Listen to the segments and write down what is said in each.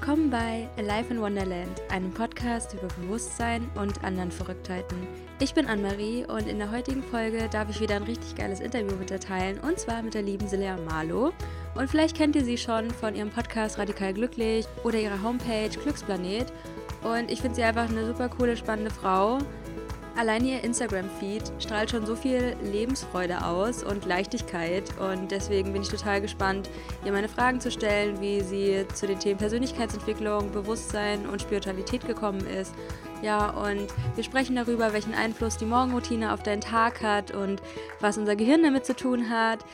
Willkommen bei Alive in Wonderland, einem Podcast über Bewusstsein und anderen Verrücktheiten. Ich bin Anne-Marie und in der heutigen Folge darf ich wieder ein richtig geiles Interview mit dir teilen und zwar mit der lieben Silja Marlow. Und vielleicht kennt ihr sie schon von ihrem Podcast Radikal Glücklich oder ihrer Homepage Glücksplanet. Und ich finde sie einfach eine super coole, spannende Frau Allein ihr Instagram-Feed strahlt schon so viel Lebensfreude aus und Leichtigkeit und deswegen bin ich total gespannt, ihr meine Fragen zu stellen, wie sie zu den Themen Persönlichkeitsentwicklung, Bewusstsein und Spiritualität gekommen ist. Ja, und wir sprechen darüber, welchen Einfluss die Morgenroutine auf deinen Tag hat und was unser Gehirn damit zu tun hat.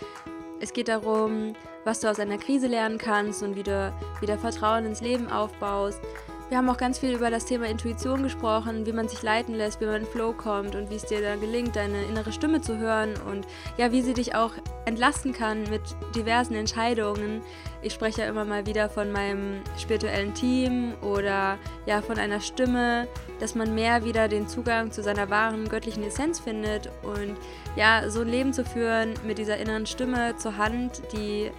Es geht darum, was du aus einer Krise lernen kannst und wie du wieder Vertrauen ins Leben aufbaust. Wir haben auch ganz viel über das Thema Intuition gesprochen, wie man sich leiten lässt, wie man in Flow kommt und wie es dir dann gelingt, deine innere Stimme zu hören und ja, wie sie dich auch entlasten kann mit diversen Entscheidungen. Ich spreche ja immer mal wieder von meinem spirituellen Team oder ja von einer Stimme, dass man mehr wieder den Zugang zu seiner wahren göttlichen Essenz findet und ja, so ein Leben zu führen mit dieser inneren Stimme zur Hand, die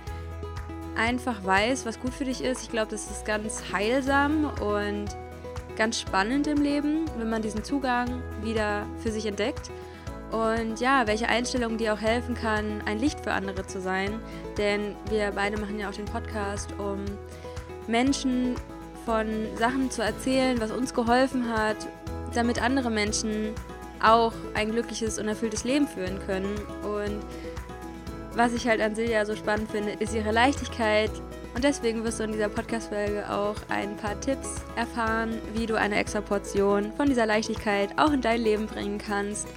einfach weiß, was gut für dich ist. Ich glaube, das ist ganz heilsam und ganz spannend im Leben, wenn man diesen Zugang wieder für sich entdeckt. Und ja, welche Einstellung dir auch helfen kann, ein Licht für andere zu sein. Denn wir beide machen ja auch den Podcast, um Menschen von Sachen zu erzählen, was uns geholfen hat, damit andere Menschen auch ein glückliches und erfülltes Leben führen können. Und was ich halt an Silja so spannend finde, ist ihre Leichtigkeit. Und deswegen wirst du in dieser Podcast-Folge auch ein paar Tipps erfahren, wie du eine extra Portion von dieser Leichtigkeit auch in dein Leben bringen kannst.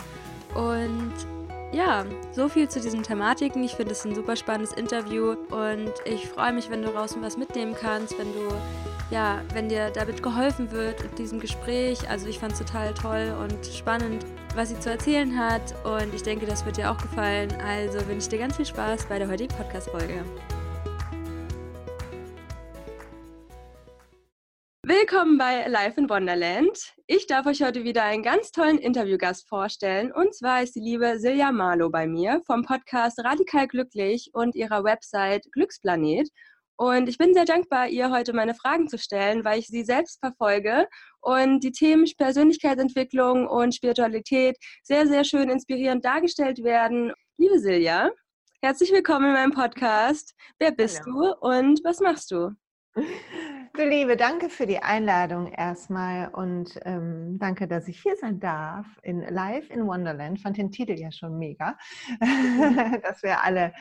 Und ja, so viel zu diesen Thematiken. Ich finde es ein super spannendes Interview und ich freue mich, wenn du draußen was mitnehmen kannst, wenn du ja, wenn dir damit geholfen wird in diesem Gespräch. Also ich fand es total toll und spannend, was sie zu erzählen hat und ich denke, das wird dir auch gefallen. Also wünsche ich dir ganz viel Spaß bei der heutigen Podcast-Folge. Willkommen bei Life in Wonderland. Ich darf euch heute wieder einen ganz tollen Interviewgast vorstellen. Und zwar ist die liebe Silja Marlow bei mir vom Podcast Radikal Glücklich und ihrer Website Glücksplanet. Und ich bin sehr dankbar, ihr heute meine Fragen zu stellen, weil ich sie selbst verfolge und die Themen Persönlichkeitsentwicklung und Spiritualität sehr, sehr schön inspirierend dargestellt werden. Liebe Silja, herzlich willkommen in meinem Podcast. Wer bist Hallo. du und was machst du? Du Liebe, danke für die Einladung erstmal und ähm, danke, dass ich hier sein darf in Live in Wonderland. Fand den Titel ja schon mega, dass wir alle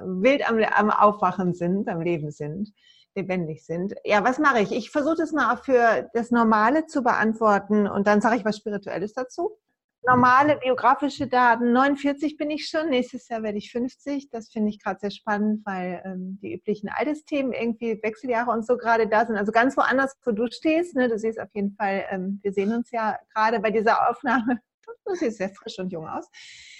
wild am, am Aufwachen sind, am Leben sind, lebendig sind. Ja, was mache ich? Ich versuche das mal für das Normale zu beantworten und dann sage ich was Spirituelles dazu. Normale biografische Daten, 49 bin ich schon, nächstes Jahr werde ich 50. Das finde ich gerade sehr spannend, weil ähm, die üblichen Altersthemen irgendwie Wechseljahre und so gerade da sind. Also ganz woanders, wo du stehst. Ne? Du siehst auf jeden Fall, ähm, wir sehen uns ja gerade bei dieser Aufnahme. Du siehst sehr frisch und jung aus.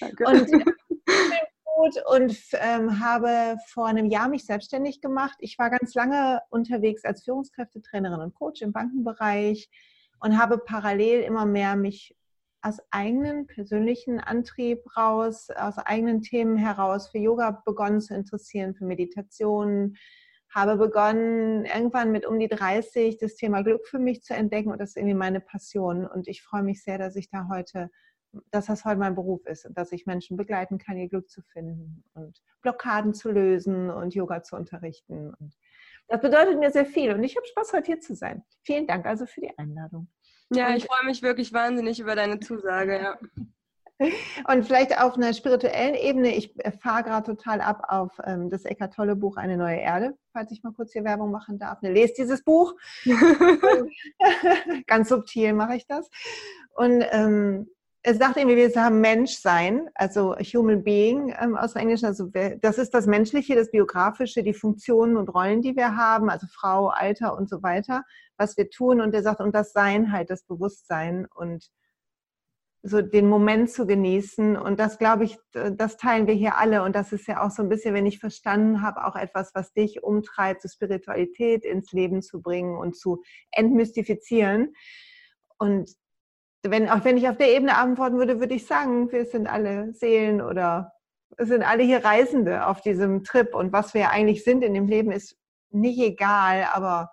Danke. Und gut und ähm, habe vor einem Jahr mich selbstständig gemacht. Ich war ganz lange unterwegs als Führungskräftetrainerin und Coach im Bankenbereich und habe parallel immer mehr mich aus eigenen persönlichen Antrieb raus, aus eigenen Themen heraus für Yoga begonnen zu interessieren, für Meditation, habe begonnen, irgendwann mit um die 30 das Thema Glück für mich zu entdecken und das ist irgendwie meine Passion. Und ich freue mich sehr, dass ich da heute dass das heute mein Beruf ist und dass ich Menschen begleiten kann, ihr Glück zu finden und Blockaden zu lösen und Yoga zu unterrichten. Und das bedeutet mir sehr viel und ich habe Spaß, heute hier zu sein. Vielen Dank also für die Einladung. Ja, ich freue mich wirklich wahnsinnig über deine Zusage. Ja. Und vielleicht auf einer spirituellen Ebene, ich fahre gerade total ab auf ähm, das Eckart Tolle Buch Eine neue Erde, falls ich mal kurz hier Werbung machen darf. Ne, lest dieses Buch. Ganz subtil mache ich das. Und ähm, es sagt irgendwie, wir haben Menschsein, also Human Being ähm, aus dem Englischen. Also das ist das Menschliche, das Biografische, die Funktionen und Rollen, die wir haben, also Frau, Alter und so weiter, was wir tun. Und er sagt, und das Sein halt, das Bewusstsein und so den Moment zu genießen. Und das, glaube ich, das teilen wir hier alle. Und das ist ja auch so ein bisschen, wenn ich verstanden habe, auch etwas, was dich umtreibt, so Spiritualität ins Leben zu bringen und zu entmystifizieren. Und wenn, auch wenn ich auf der Ebene antworten würde, würde ich sagen, wir sind alle Seelen oder sind alle hier Reisende auf diesem Trip und was wir eigentlich sind in dem Leben ist nicht egal, aber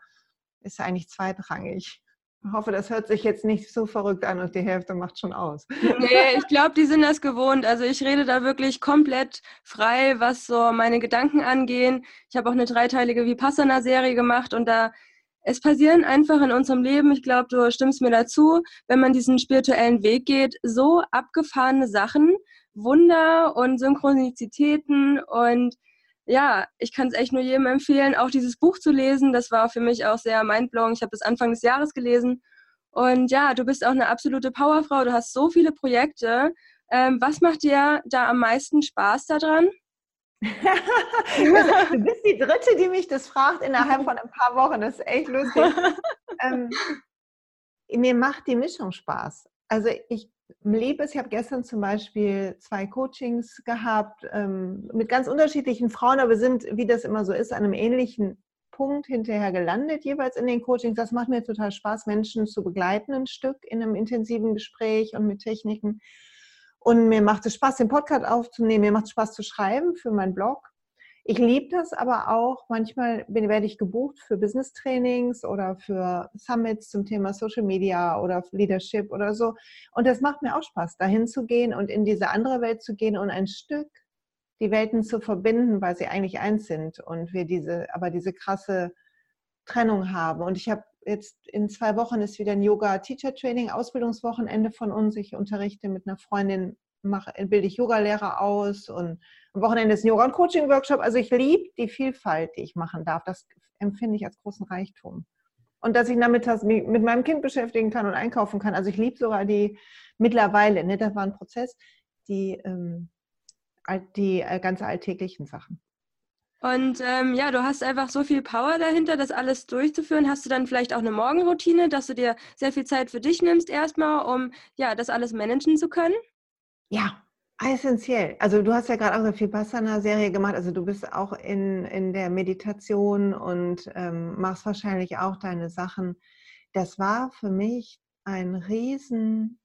ist eigentlich zweitrangig. Ich hoffe, das hört sich jetzt nicht so verrückt an und die Hälfte macht schon aus. Nee, ich glaube, die sind das gewohnt. Also ich rede da wirklich komplett frei, was so meine Gedanken angehen. Ich habe auch eine dreiteilige Vipassana-Serie gemacht und da es passieren einfach in unserem Leben, ich glaube, du stimmst mir dazu, wenn man diesen spirituellen Weg geht, so abgefahrene Sachen, Wunder und Synchronizitäten und ja, ich kann es echt nur jedem empfehlen, auch dieses Buch zu lesen. Das war für mich auch sehr mindblowing. Ich habe das Anfang des Jahres gelesen. Und ja, du bist auch eine absolute Powerfrau. Du hast so viele Projekte. Ähm, was macht dir da am meisten Spaß daran? du bist die Dritte, die mich das fragt innerhalb von ein paar Wochen. Das ist echt lustig. ähm, mir macht die Mischung Spaß. Also ich liebe es, ich habe gestern zum Beispiel zwei Coachings gehabt ähm, mit ganz unterschiedlichen Frauen, aber wir sind, wie das immer so ist, an einem ähnlichen Punkt hinterher gelandet, jeweils in den Coachings. Das macht mir total Spaß, Menschen zu begleiten, ein Stück in einem intensiven Gespräch und mit Techniken. Und mir macht es Spaß, den Podcast aufzunehmen, mir macht es Spaß zu schreiben für meinen Blog. Ich liebe das aber auch. Manchmal bin, werde ich gebucht für Business-Trainings oder für Summits zum Thema Social Media oder Leadership oder so. Und das macht mir auch Spaß, dahin zu gehen und in diese andere Welt zu gehen und ein Stück die Welten zu verbinden, weil sie eigentlich eins sind und wir diese, aber diese krasse Trennung haben. Und ich habe jetzt in zwei Wochen ist wieder ein Yoga-Teacher-Training, Ausbildungswochenende von uns. Ich unterrichte mit einer Freundin, mache, bilde ich Yogalehrer aus und am Wochenende ist ein Yoga- und Coaching-Workshop. Also ich liebe die Vielfalt, die ich machen darf. Das empfinde ich als großen Reichtum. Und dass ich damit mit meinem Kind beschäftigen kann und einkaufen kann. Also ich liebe sogar die mittlerweile, ne, das war ein Prozess, die, ähm, die äh, ganz alltäglichen Sachen. Und ähm, ja, du hast einfach so viel Power dahinter, das alles durchzuführen. Hast du dann vielleicht auch eine Morgenroutine, dass du dir sehr viel Zeit für dich nimmst erstmal, um ja das alles managen zu können? Ja, Essentiell. Also du hast ja gerade auch eine Vipassana-Serie gemacht. Also du bist auch in, in der Meditation und ähm, machst wahrscheinlich auch deine Sachen. Das war für mich ein Riesen,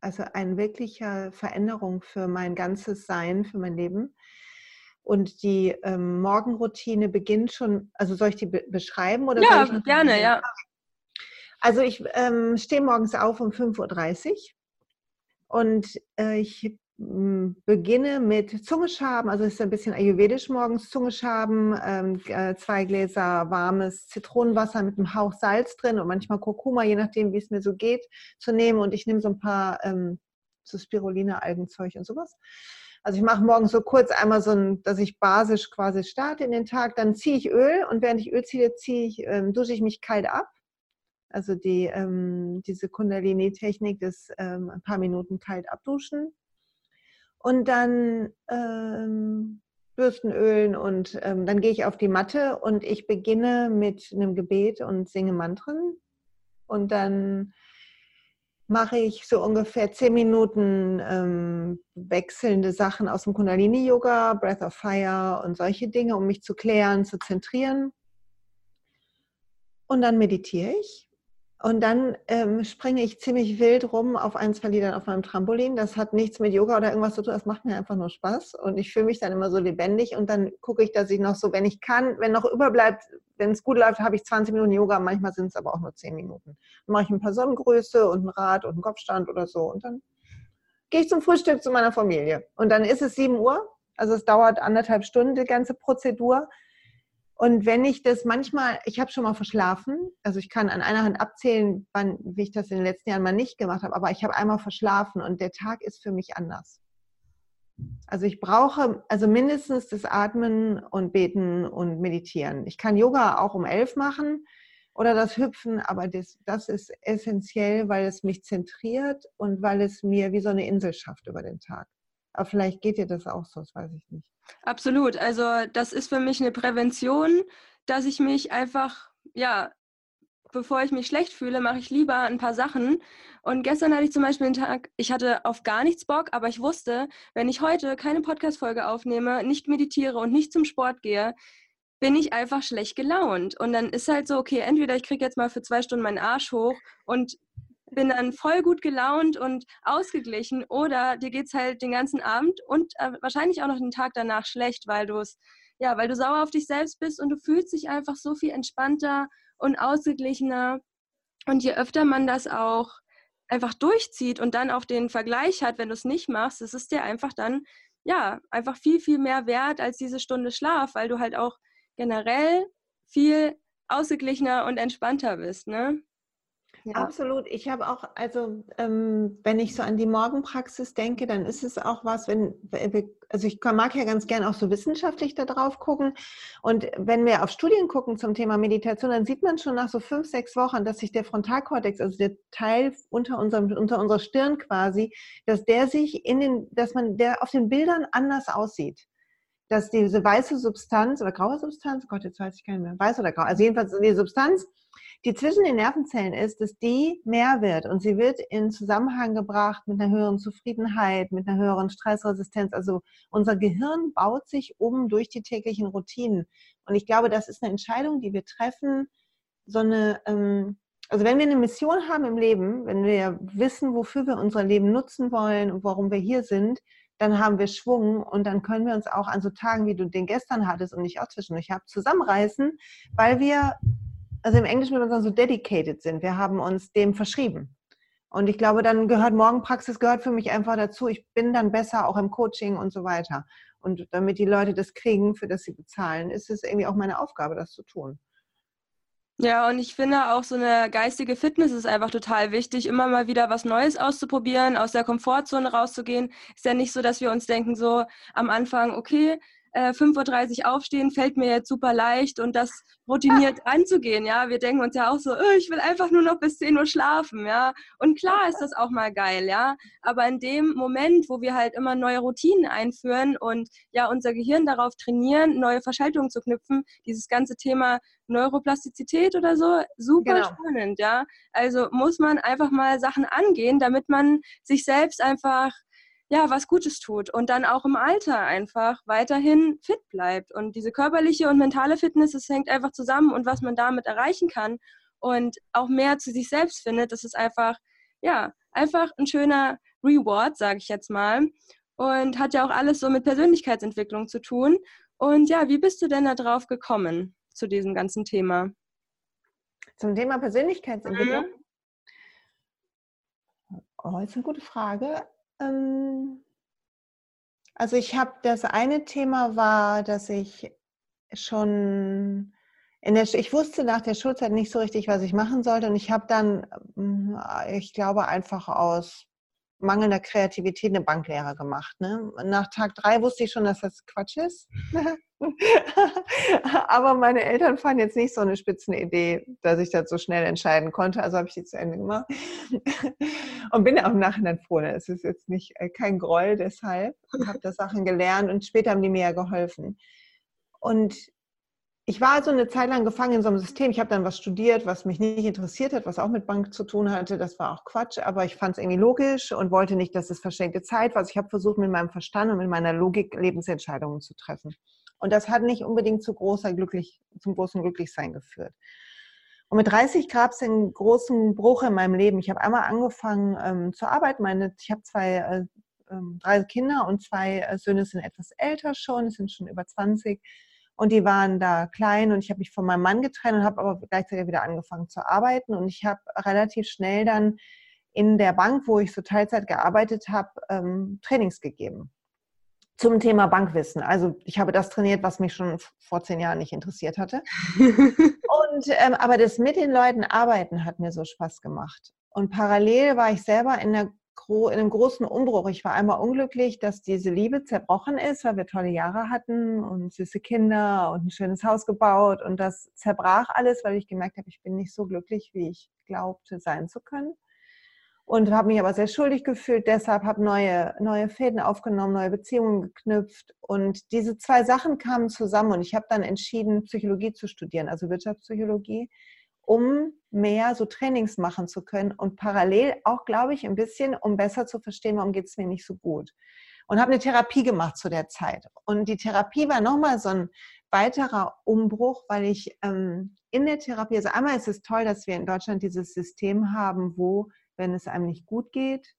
also eine wirkliche Veränderung für mein ganzes Sein, für mein Leben. Und die ähm, Morgenroutine beginnt schon, also soll ich die be beschreiben? Oder ja, gerne, ja. Also ich ähm, stehe morgens auf um 5.30 Uhr und äh, ich beginne mit Zungeschaben, also es ist ein bisschen ayurvedisch morgens Zungeschaben, ähm, äh, zwei Gläser warmes Zitronenwasser mit einem Hauch Salz drin und manchmal Kurkuma, je nachdem, wie es mir so geht, zu nehmen. Und ich nehme so ein paar ähm, so Spirulina, Algenzeug und sowas. Also ich mache morgens so kurz einmal so ein, dass ich basisch quasi starte in den Tag, dann ziehe ich Öl und während ich Öl ziehe, ziehe ich, ähm, dusche ich mich kalt ab. Also die, ähm, diese Kundalini-Technik des ähm, ein paar Minuten kalt abduschen. Und dann ähm, Bürstenölen und ähm, dann gehe ich auf die Matte und ich beginne mit einem Gebet und singe Mantren. Und dann mache ich so ungefähr zehn Minuten ähm, wechselnde Sachen aus dem Kundalini-Yoga, Breath of Fire und solche Dinge, um mich zu klären, zu zentrieren. Und dann meditiere ich und dann ähm, springe ich ziemlich wild rum auf ein, zwei Liedern auf meinem Trampolin. Das hat nichts mit Yoga oder irgendwas zu tun. Das macht mir einfach nur Spaß. Und ich fühle mich dann immer so lebendig. Und dann gucke ich, dass ich noch so, wenn ich kann, wenn noch überbleibt, wenn es gut läuft, habe ich 20 Minuten Yoga. Manchmal sind es aber auch nur 10 Minuten. Dann mache ich ein paar Sonnengröße und ein Rad und einen Kopfstand oder so. Und dann gehe ich zum Frühstück zu meiner Familie. Und dann ist es 7 Uhr. Also es dauert anderthalb Stunden, die ganze Prozedur. Und wenn ich das manchmal, ich habe schon mal verschlafen, also ich kann an einer Hand abzählen, wann, wie ich das in den letzten Jahren mal nicht gemacht habe, aber ich habe einmal verschlafen und der Tag ist für mich anders. Also ich brauche also mindestens das Atmen und Beten und Meditieren. Ich kann Yoga auch um elf machen oder das Hüpfen, aber das, das ist essentiell, weil es mich zentriert und weil es mir wie so eine Insel schafft über den Tag. Aber vielleicht geht dir das auch so, das weiß ich nicht. Absolut. Also das ist für mich eine Prävention, dass ich mich einfach, ja, bevor ich mich schlecht fühle, mache ich lieber ein paar Sachen. Und gestern hatte ich zum Beispiel einen Tag, ich hatte auf gar nichts Bock, aber ich wusste, wenn ich heute keine Podcast-Folge aufnehme, nicht meditiere und nicht zum Sport gehe, bin ich einfach schlecht gelaunt. Und dann ist halt so, okay, entweder ich kriege jetzt mal für zwei Stunden meinen Arsch hoch und bin dann voll gut gelaunt und ausgeglichen oder dir geht es halt den ganzen Abend und äh, wahrscheinlich auch noch den Tag danach schlecht, weil du es ja, weil du sauer auf dich selbst bist und du fühlst dich einfach so viel entspannter und ausgeglichener. Und je öfter man das auch einfach durchzieht und dann auch den Vergleich hat, wenn du es nicht machst, das ist dir einfach dann, ja, einfach viel, viel mehr wert als diese Stunde Schlaf, weil du halt auch generell viel ausgeglichener und entspannter bist, ne? Ja. Absolut. Ich habe auch, also ähm, wenn ich so an die Morgenpraxis denke, dann ist es auch was, wenn, also ich mag ja ganz gern auch so wissenschaftlich da drauf gucken. Und wenn wir auf Studien gucken zum Thema Meditation, dann sieht man schon nach so fünf, sechs Wochen, dass sich der Frontalkortex, also der Teil unter unserem, unter unserer Stirn quasi, dass der sich in den, dass man, der auf den Bildern anders aussieht dass diese weiße Substanz oder graue Substanz, oh Gott, jetzt weiß ich nicht mehr, weiß oder grau, also jedenfalls die Substanz, die zwischen den Nervenzellen ist, dass die mehr wird und sie wird in Zusammenhang gebracht mit einer höheren Zufriedenheit, mit einer höheren Stressresistenz. Also unser Gehirn baut sich um durch die täglichen Routinen. Und ich glaube, das ist eine Entscheidung, die wir treffen, so eine, ähm, also wenn wir eine Mission haben im Leben, wenn wir wissen, wofür wir unser Leben nutzen wollen und warum wir hier sind, dann haben wir Schwung und dann können wir uns auch an so Tagen, wie du den gestern hattest und ich auch zwischendurch habe, zusammenreißen, weil wir also im Englischen würde man sagen, so dedicated sind. Wir haben uns dem verschrieben. Und ich glaube, dann gehört Morgenpraxis gehört für mich einfach dazu. Ich bin dann besser auch im Coaching und so weiter. Und damit die Leute das kriegen, für das sie bezahlen, ist es irgendwie auch meine Aufgabe, das zu tun. Ja, und ich finde auch so eine geistige Fitness ist einfach total wichtig, immer mal wieder was Neues auszuprobieren, aus der Komfortzone rauszugehen. Ist ja nicht so, dass wir uns denken so am Anfang, okay, äh, 5.30 Uhr aufstehen, fällt mir jetzt super leicht und das routiniert anzugehen, ja. Wir denken uns ja auch so, oh, ich will einfach nur noch bis 10 Uhr schlafen, ja. Und klar ist das auch mal geil, ja. Aber in dem Moment, wo wir halt immer neue Routinen einführen und ja unser Gehirn darauf trainieren, neue Verschaltungen zu knüpfen, dieses ganze Thema Neuroplastizität oder so, super genau. spannend, ja. Also muss man einfach mal Sachen angehen, damit man sich selbst einfach ja, was Gutes tut und dann auch im Alter einfach weiterhin fit bleibt. Und diese körperliche und mentale Fitness, das hängt einfach zusammen und was man damit erreichen kann und auch mehr zu sich selbst findet, das ist einfach, ja, einfach ein schöner Reward, sage ich jetzt mal. Und hat ja auch alles so mit Persönlichkeitsentwicklung zu tun. Und ja, wie bist du denn da drauf gekommen zu diesem ganzen Thema? Zum Thema Persönlichkeitsentwicklung? Mhm. Oh, ist eine gute Frage. Ähm, also ich habe das eine Thema war, dass ich schon in der, ich wusste nach der Schulzeit nicht so richtig, was ich machen sollte und ich habe dann, hm, ich glaube einfach aus mangelnder Kreativität eine Banklehre gemacht. Ne? Nach Tag drei wusste ich schon, dass das Quatsch ist. Aber meine Eltern fanden jetzt nicht so eine Spitzenidee, dass ich das so schnell entscheiden konnte. Also habe ich die zu Ende gemacht. und bin auch im Nachhinein froh. Ne? Es ist jetzt nicht äh, kein Groll deshalb. Ich habe da Sachen gelernt und später haben die mir ja geholfen. Und ich war also eine Zeit lang gefangen in so einem System. Ich habe dann was studiert, was mich nicht interessiert hat, was auch mit Bank zu tun hatte. Das war auch Quatsch, aber ich fand es irgendwie logisch und wollte nicht, dass es verschenkte Zeit war. Also ich habe versucht, mit meinem Verstand und mit meiner Logik Lebensentscheidungen zu treffen. Und das hat nicht unbedingt zu großer Glücklich, zum großen Glücklichsein geführt. Und mit 30 gab es einen großen Bruch in meinem Leben. Ich habe einmal angefangen ähm, zu arbeiten. Meine, ich habe zwei, äh, äh, drei Kinder und zwei äh, Söhne sind etwas älter schon, sind schon über 20 und die waren da klein und ich habe mich von meinem Mann getrennt und habe aber gleichzeitig wieder angefangen zu arbeiten und ich habe relativ schnell dann in der Bank, wo ich so Teilzeit gearbeitet habe, ähm, Trainings gegeben zum Thema Bankwissen. Also ich habe das trainiert, was mich schon vor zehn Jahren nicht interessiert hatte. und ähm, aber das mit den Leuten arbeiten hat mir so Spaß gemacht. Und parallel war ich selber in der in einem großen Umbruch. Ich war einmal unglücklich, dass diese Liebe zerbrochen ist, weil wir tolle Jahre hatten und süße Kinder und ein schönes Haus gebaut. Und das zerbrach alles, weil ich gemerkt habe, ich bin nicht so glücklich, wie ich glaubte sein zu können. Und habe mich aber sehr schuldig gefühlt, deshalb habe neue, neue Fäden aufgenommen, neue Beziehungen geknüpft. Und diese zwei Sachen kamen zusammen und ich habe dann entschieden, Psychologie zu studieren, also Wirtschaftspsychologie um mehr so Trainings machen zu können und parallel auch, glaube ich, ein bisschen, um besser zu verstehen, warum geht es mir nicht so gut. Und habe eine Therapie gemacht zu der Zeit. Und die Therapie war nochmal so ein weiterer Umbruch, weil ich ähm, in der Therapie, also einmal ist es toll, dass wir in Deutschland dieses System haben, wo, wenn es einem nicht gut geht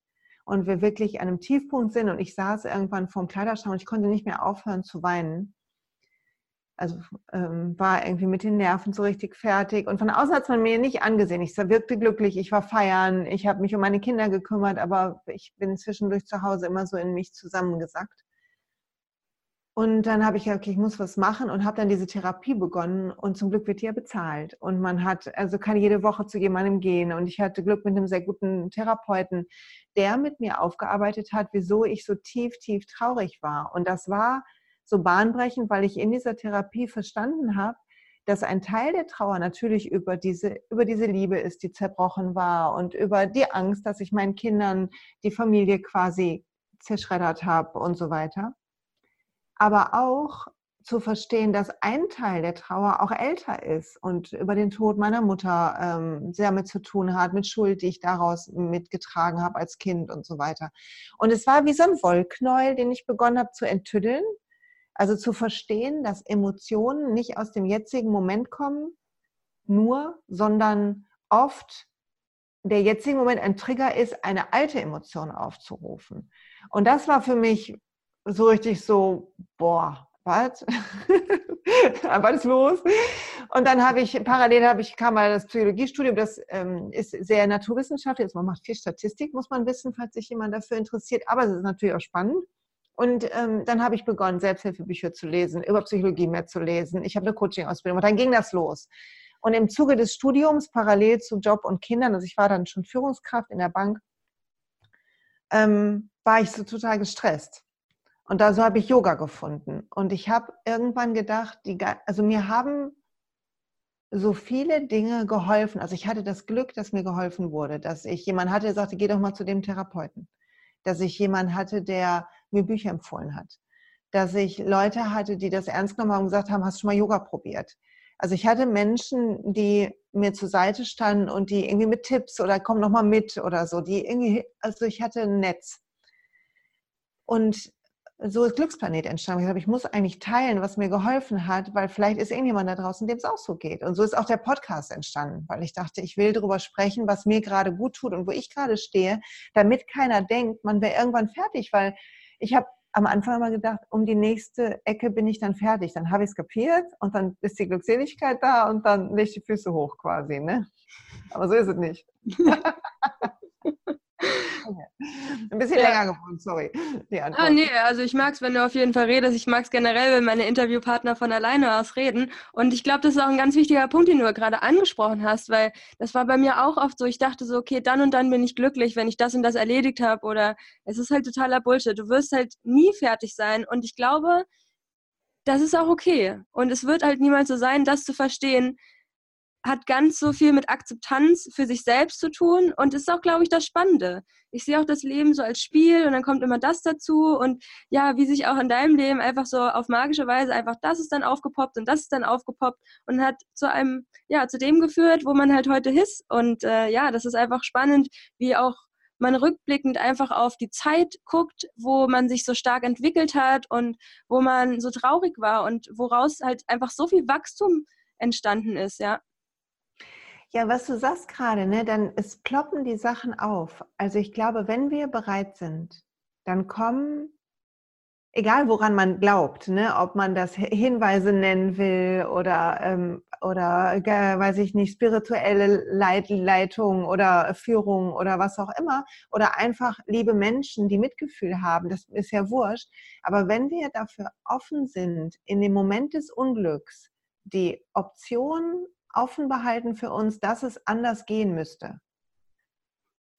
und wir wirklich an einem Tiefpunkt sind und ich saß irgendwann vorm Kleiderschrank und ich konnte nicht mehr aufhören zu weinen, also ähm, war irgendwie mit den Nerven so richtig fertig. Und von außen hat man mir nicht angesehen. Ich wirkte glücklich, ich war feiern, ich habe mich um meine Kinder gekümmert, aber ich bin zwischendurch zu Hause immer so in mich zusammengesackt. Und dann habe ich gesagt, okay, ich muss was machen und habe dann diese Therapie begonnen und zum Glück wird die ja bezahlt. Und man hat, also kann jede Woche zu jemandem gehen und ich hatte Glück mit einem sehr guten Therapeuten, der mit mir aufgearbeitet hat, wieso ich so tief, tief traurig war. Und das war so bahnbrechend, weil ich in dieser Therapie verstanden habe, dass ein Teil der Trauer natürlich über diese, über diese Liebe ist, die zerbrochen war und über die Angst, dass ich meinen Kindern die Familie quasi zerschreddert habe und so weiter. Aber auch zu verstehen, dass ein Teil der Trauer auch älter ist und über den Tod meiner Mutter ähm, sehr mit zu tun hat, mit Schuld, die ich daraus mitgetragen habe als Kind und so weiter. Und es war wie so ein Wollknäuel, den ich begonnen habe zu enttüddeln also zu verstehen, dass Emotionen nicht aus dem jetzigen Moment kommen, nur, sondern oft der jetzige Moment ein Trigger ist, eine alte Emotion aufzurufen. Und das war für mich so richtig so, boah, was? was ist los? Und dann habe ich, parallel habe ich, kam mal das Psychologiestudium, das ähm, ist sehr naturwissenschaftlich, also man macht viel Statistik, muss man wissen, falls sich jemand dafür interessiert, aber es ist natürlich auch spannend. Und ähm, dann habe ich begonnen, Selbsthilfebücher zu lesen, über Psychologie mehr zu lesen. Ich habe eine Coaching-Ausbildung und dann ging das los. Und im Zuge des Studiums, parallel zu Job und Kindern, also ich war dann schon Führungskraft in der Bank, ähm, war ich so total gestresst. Und da so habe ich Yoga gefunden. Und ich habe irgendwann gedacht, die, also mir haben so viele Dinge geholfen. Also ich hatte das Glück, dass mir geholfen wurde, dass ich jemand hatte, der sagte, geh doch mal zu dem Therapeuten. Dass ich jemand hatte, der mir Bücher empfohlen hat. Dass ich Leute hatte, die das ernst genommen haben und gesagt haben, hast du schon mal Yoga probiert? Also ich hatte Menschen, die mir zur Seite standen und die irgendwie mit Tipps oder komm noch mal mit oder so, die irgendwie, also ich hatte ein Netz. Und so ist Glücksplanet entstanden. Ich habe, ich muss eigentlich teilen, was mir geholfen hat, weil vielleicht ist irgendjemand da draußen, dem es auch so geht. Und so ist auch der Podcast entstanden, weil ich dachte, ich will darüber sprechen, was mir gerade gut tut und wo ich gerade stehe, damit keiner denkt, man wäre irgendwann fertig, weil ich habe am Anfang immer gedacht, um die nächste Ecke bin ich dann fertig. Dann habe ich es kapiert und dann ist die Glückseligkeit da und dann lege ich die Füße hoch quasi. Ne? Aber so ist es nicht. Ein bisschen ja. länger geworden, sorry. Ah, nee, also ich mag es, wenn du auf jeden Fall redest. Ich mag es generell, wenn meine Interviewpartner von alleine aus reden. Und ich glaube, das ist auch ein ganz wichtiger Punkt, den du gerade angesprochen hast, weil das war bei mir auch oft so. Ich dachte so, okay, dann und dann bin ich glücklich, wenn ich das und das erledigt habe. Oder es ist halt totaler Bullshit. Du wirst halt nie fertig sein. Und ich glaube, das ist auch okay. Und es wird halt niemals so sein, das zu verstehen, hat ganz so viel mit Akzeptanz für sich selbst zu tun und ist auch, glaube ich, das Spannende. Ich sehe auch das Leben so als Spiel und dann kommt immer das dazu und ja, wie sich auch in deinem Leben einfach so auf magische Weise einfach das ist dann aufgepoppt und das ist dann aufgepoppt und hat zu einem, ja, zu dem geführt, wo man halt heute ist und äh, ja, das ist einfach spannend, wie auch man rückblickend einfach auf die Zeit guckt, wo man sich so stark entwickelt hat und wo man so traurig war und woraus halt einfach so viel Wachstum entstanden ist, ja. Ja, was du sagst gerade, ne, dann es ploppen die Sachen auf. Also ich glaube, wenn wir bereit sind, dann kommen, egal woran man glaubt, ne, ob man das Hinweise nennen will oder, ähm, oder äh, weiß ich nicht, spirituelle Leit Leitung oder Führung oder was auch immer, oder einfach liebe Menschen, die Mitgefühl haben, das ist ja wurscht. Aber wenn wir dafür offen sind, in dem Moment des Unglücks, die Option offen behalten für uns, dass es anders gehen müsste,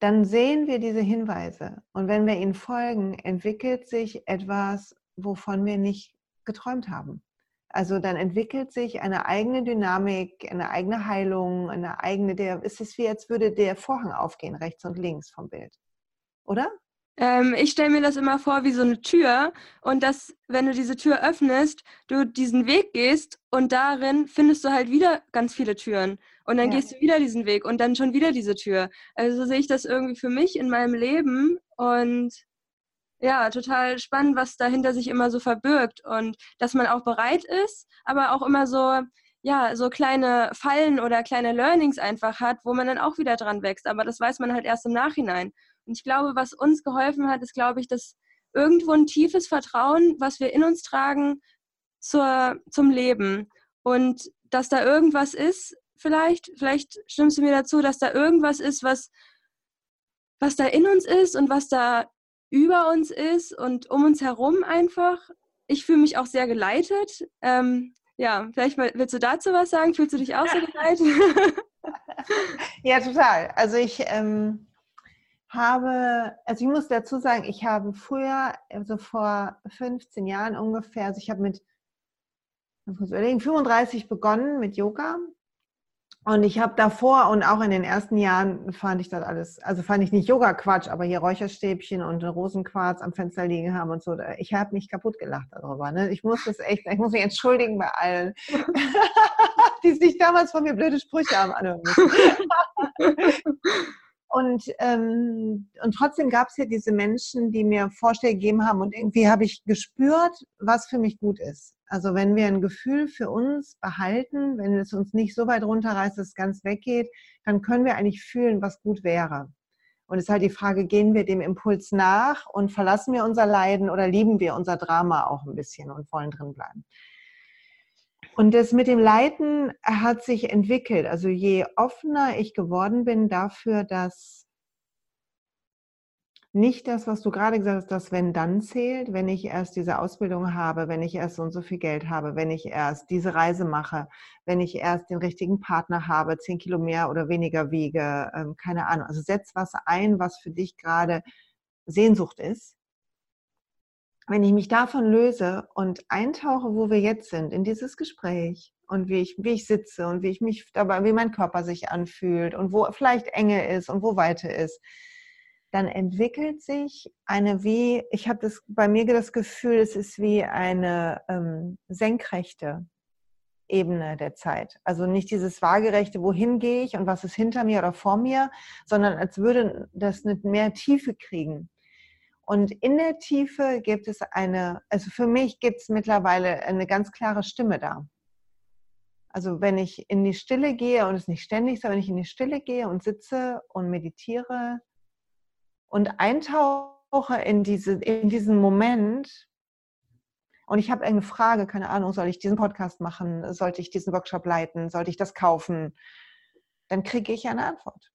dann sehen wir diese Hinweise. Und wenn wir ihnen folgen, entwickelt sich etwas, wovon wir nicht geträumt haben. Also dann entwickelt sich eine eigene Dynamik, eine eigene Heilung, eine eigene, der, ist es wie, als würde der Vorhang aufgehen, rechts und links vom Bild. Oder? Ähm, ich stelle mir das immer vor wie so eine Tür und dass, wenn du diese Tür öffnest, du diesen Weg gehst und darin findest du halt wieder ganz viele Türen. Und dann ja. gehst du wieder diesen Weg und dann schon wieder diese Tür. Also sehe ich das irgendwie für mich in meinem Leben und ja, total spannend, was dahinter sich immer so verbirgt und dass man auch bereit ist, aber auch immer so, ja, so kleine Fallen oder kleine Learnings einfach hat, wo man dann auch wieder dran wächst. Aber das weiß man halt erst im Nachhinein. Und ich glaube, was uns geholfen hat, ist, glaube ich, dass irgendwo ein tiefes Vertrauen, was wir in uns tragen, zur, zum Leben und dass da irgendwas ist, vielleicht, vielleicht stimmst du mir dazu, dass da irgendwas ist, was, was da in uns ist und was da über uns ist und um uns herum einfach. Ich fühle mich auch sehr geleitet. Ähm, ja, vielleicht willst du dazu was sagen? Fühlst du dich auch so geleitet? ja, total. Also ich ähm, habe, also ich muss dazu sagen, ich habe früher, also vor 15 Jahren ungefähr, also ich habe mit 35 begonnen mit Yoga und ich habe davor und auch in den ersten Jahren fand ich das alles, also fand ich nicht Yoga-Quatsch, aber hier Räucherstäbchen und Rosenquarz am Fenster liegen haben und so. Ich habe mich kaputt gelacht darüber. Ne? Ich muss das echt, ich muss mich entschuldigen bei allen, die sich damals von mir blöde Sprüche haben anhören müssen. Und, ähm, und trotzdem gab es ja diese Menschen, die mir Vorschläge gegeben haben und irgendwie habe ich gespürt, was für mich gut ist. Also wenn wir ein Gefühl für uns behalten, wenn es uns nicht so weit runterreißt, dass es ganz weggeht, dann können wir eigentlich fühlen, was gut wäre. Und es ist halt die Frage, gehen wir dem Impuls nach und verlassen wir unser Leiden oder lieben wir unser Drama auch ein bisschen und wollen drin bleiben? Und das mit dem Leiten hat sich entwickelt. Also je offener ich geworden bin dafür, dass nicht das, was du gerade gesagt hast, das wenn dann zählt, wenn ich erst diese Ausbildung habe, wenn ich erst so und so viel Geld habe, wenn ich erst diese Reise mache, wenn ich erst den richtigen Partner habe, zehn Kilo mehr oder weniger wiege, ähm, keine Ahnung. Also setz was ein, was für dich gerade Sehnsucht ist. Wenn ich mich davon löse und eintauche, wo wir jetzt sind, in dieses Gespräch und wie ich, wie ich sitze und wie ich mich dabei, wie mein Körper sich anfühlt und wo vielleicht Enge ist und wo Weite ist, dann entwickelt sich eine wie, ich habe das bei mir das Gefühl, es ist wie eine ähm, senkrechte Ebene der Zeit. Also nicht dieses waagerechte, wohin gehe ich und was ist hinter mir oder vor mir, sondern als würde das eine mehr Tiefe kriegen. Und in der Tiefe gibt es eine, also für mich gibt es mittlerweile eine ganz klare Stimme da. Also wenn ich in die Stille gehe und es nicht ständig, sondern wenn ich in die Stille gehe und sitze und meditiere, und eintauche in, diese, in diesen Moment und ich habe eine Frage, keine Ahnung, soll ich diesen Podcast machen, sollte ich diesen Workshop leiten, sollte ich das kaufen, dann kriege ich eine Antwort.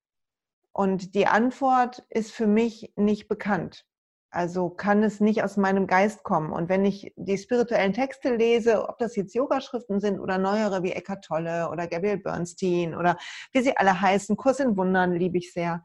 Und die Antwort ist für mich nicht bekannt. Also kann es nicht aus meinem Geist kommen. Und wenn ich die spirituellen Texte lese, ob das jetzt Yogaschriften sind oder neuere wie Eckhart Tolle oder Gabriel Bernstein oder wie sie alle heißen, Kurs in Wundern liebe ich sehr,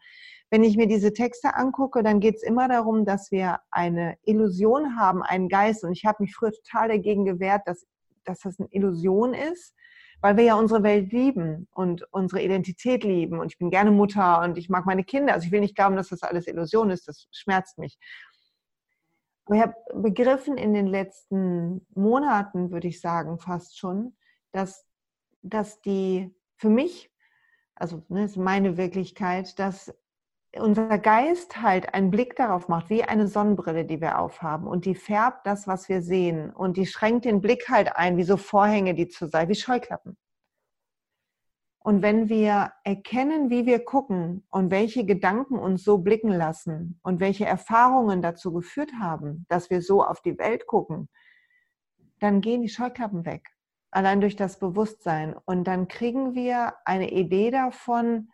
wenn ich mir diese Texte angucke, dann geht es immer darum, dass wir eine Illusion haben, einen Geist. Und ich habe mich früher total dagegen gewehrt, dass, dass das eine Illusion ist, weil wir ja unsere Welt lieben und unsere Identität lieben. Und ich bin gerne Mutter und ich mag meine Kinder. Also ich will nicht glauben, dass das alles Illusion ist. Das schmerzt mich. Ich habe begriffen in den letzten Monaten, würde ich sagen, fast schon, dass, dass die für mich, also ne, ist meine Wirklichkeit, dass unser Geist halt einen Blick darauf macht, wie eine Sonnenbrille, die wir aufhaben. Und die färbt das, was wir sehen. Und die schränkt den Blick halt ein, wie so Vorhänge, die zu sein, wie Scheuklappen. Und wenn wir erkennen, wie wir gucken und welche Gedanken uns so blicken lassen und welche Erfahrungen dazu geführt haben, dass wir so auf die Welt gucken, dann gehen die Scheuklappen weg. Allein durch das Bewusstsein. Und dann kriegen wir eine Idee davon,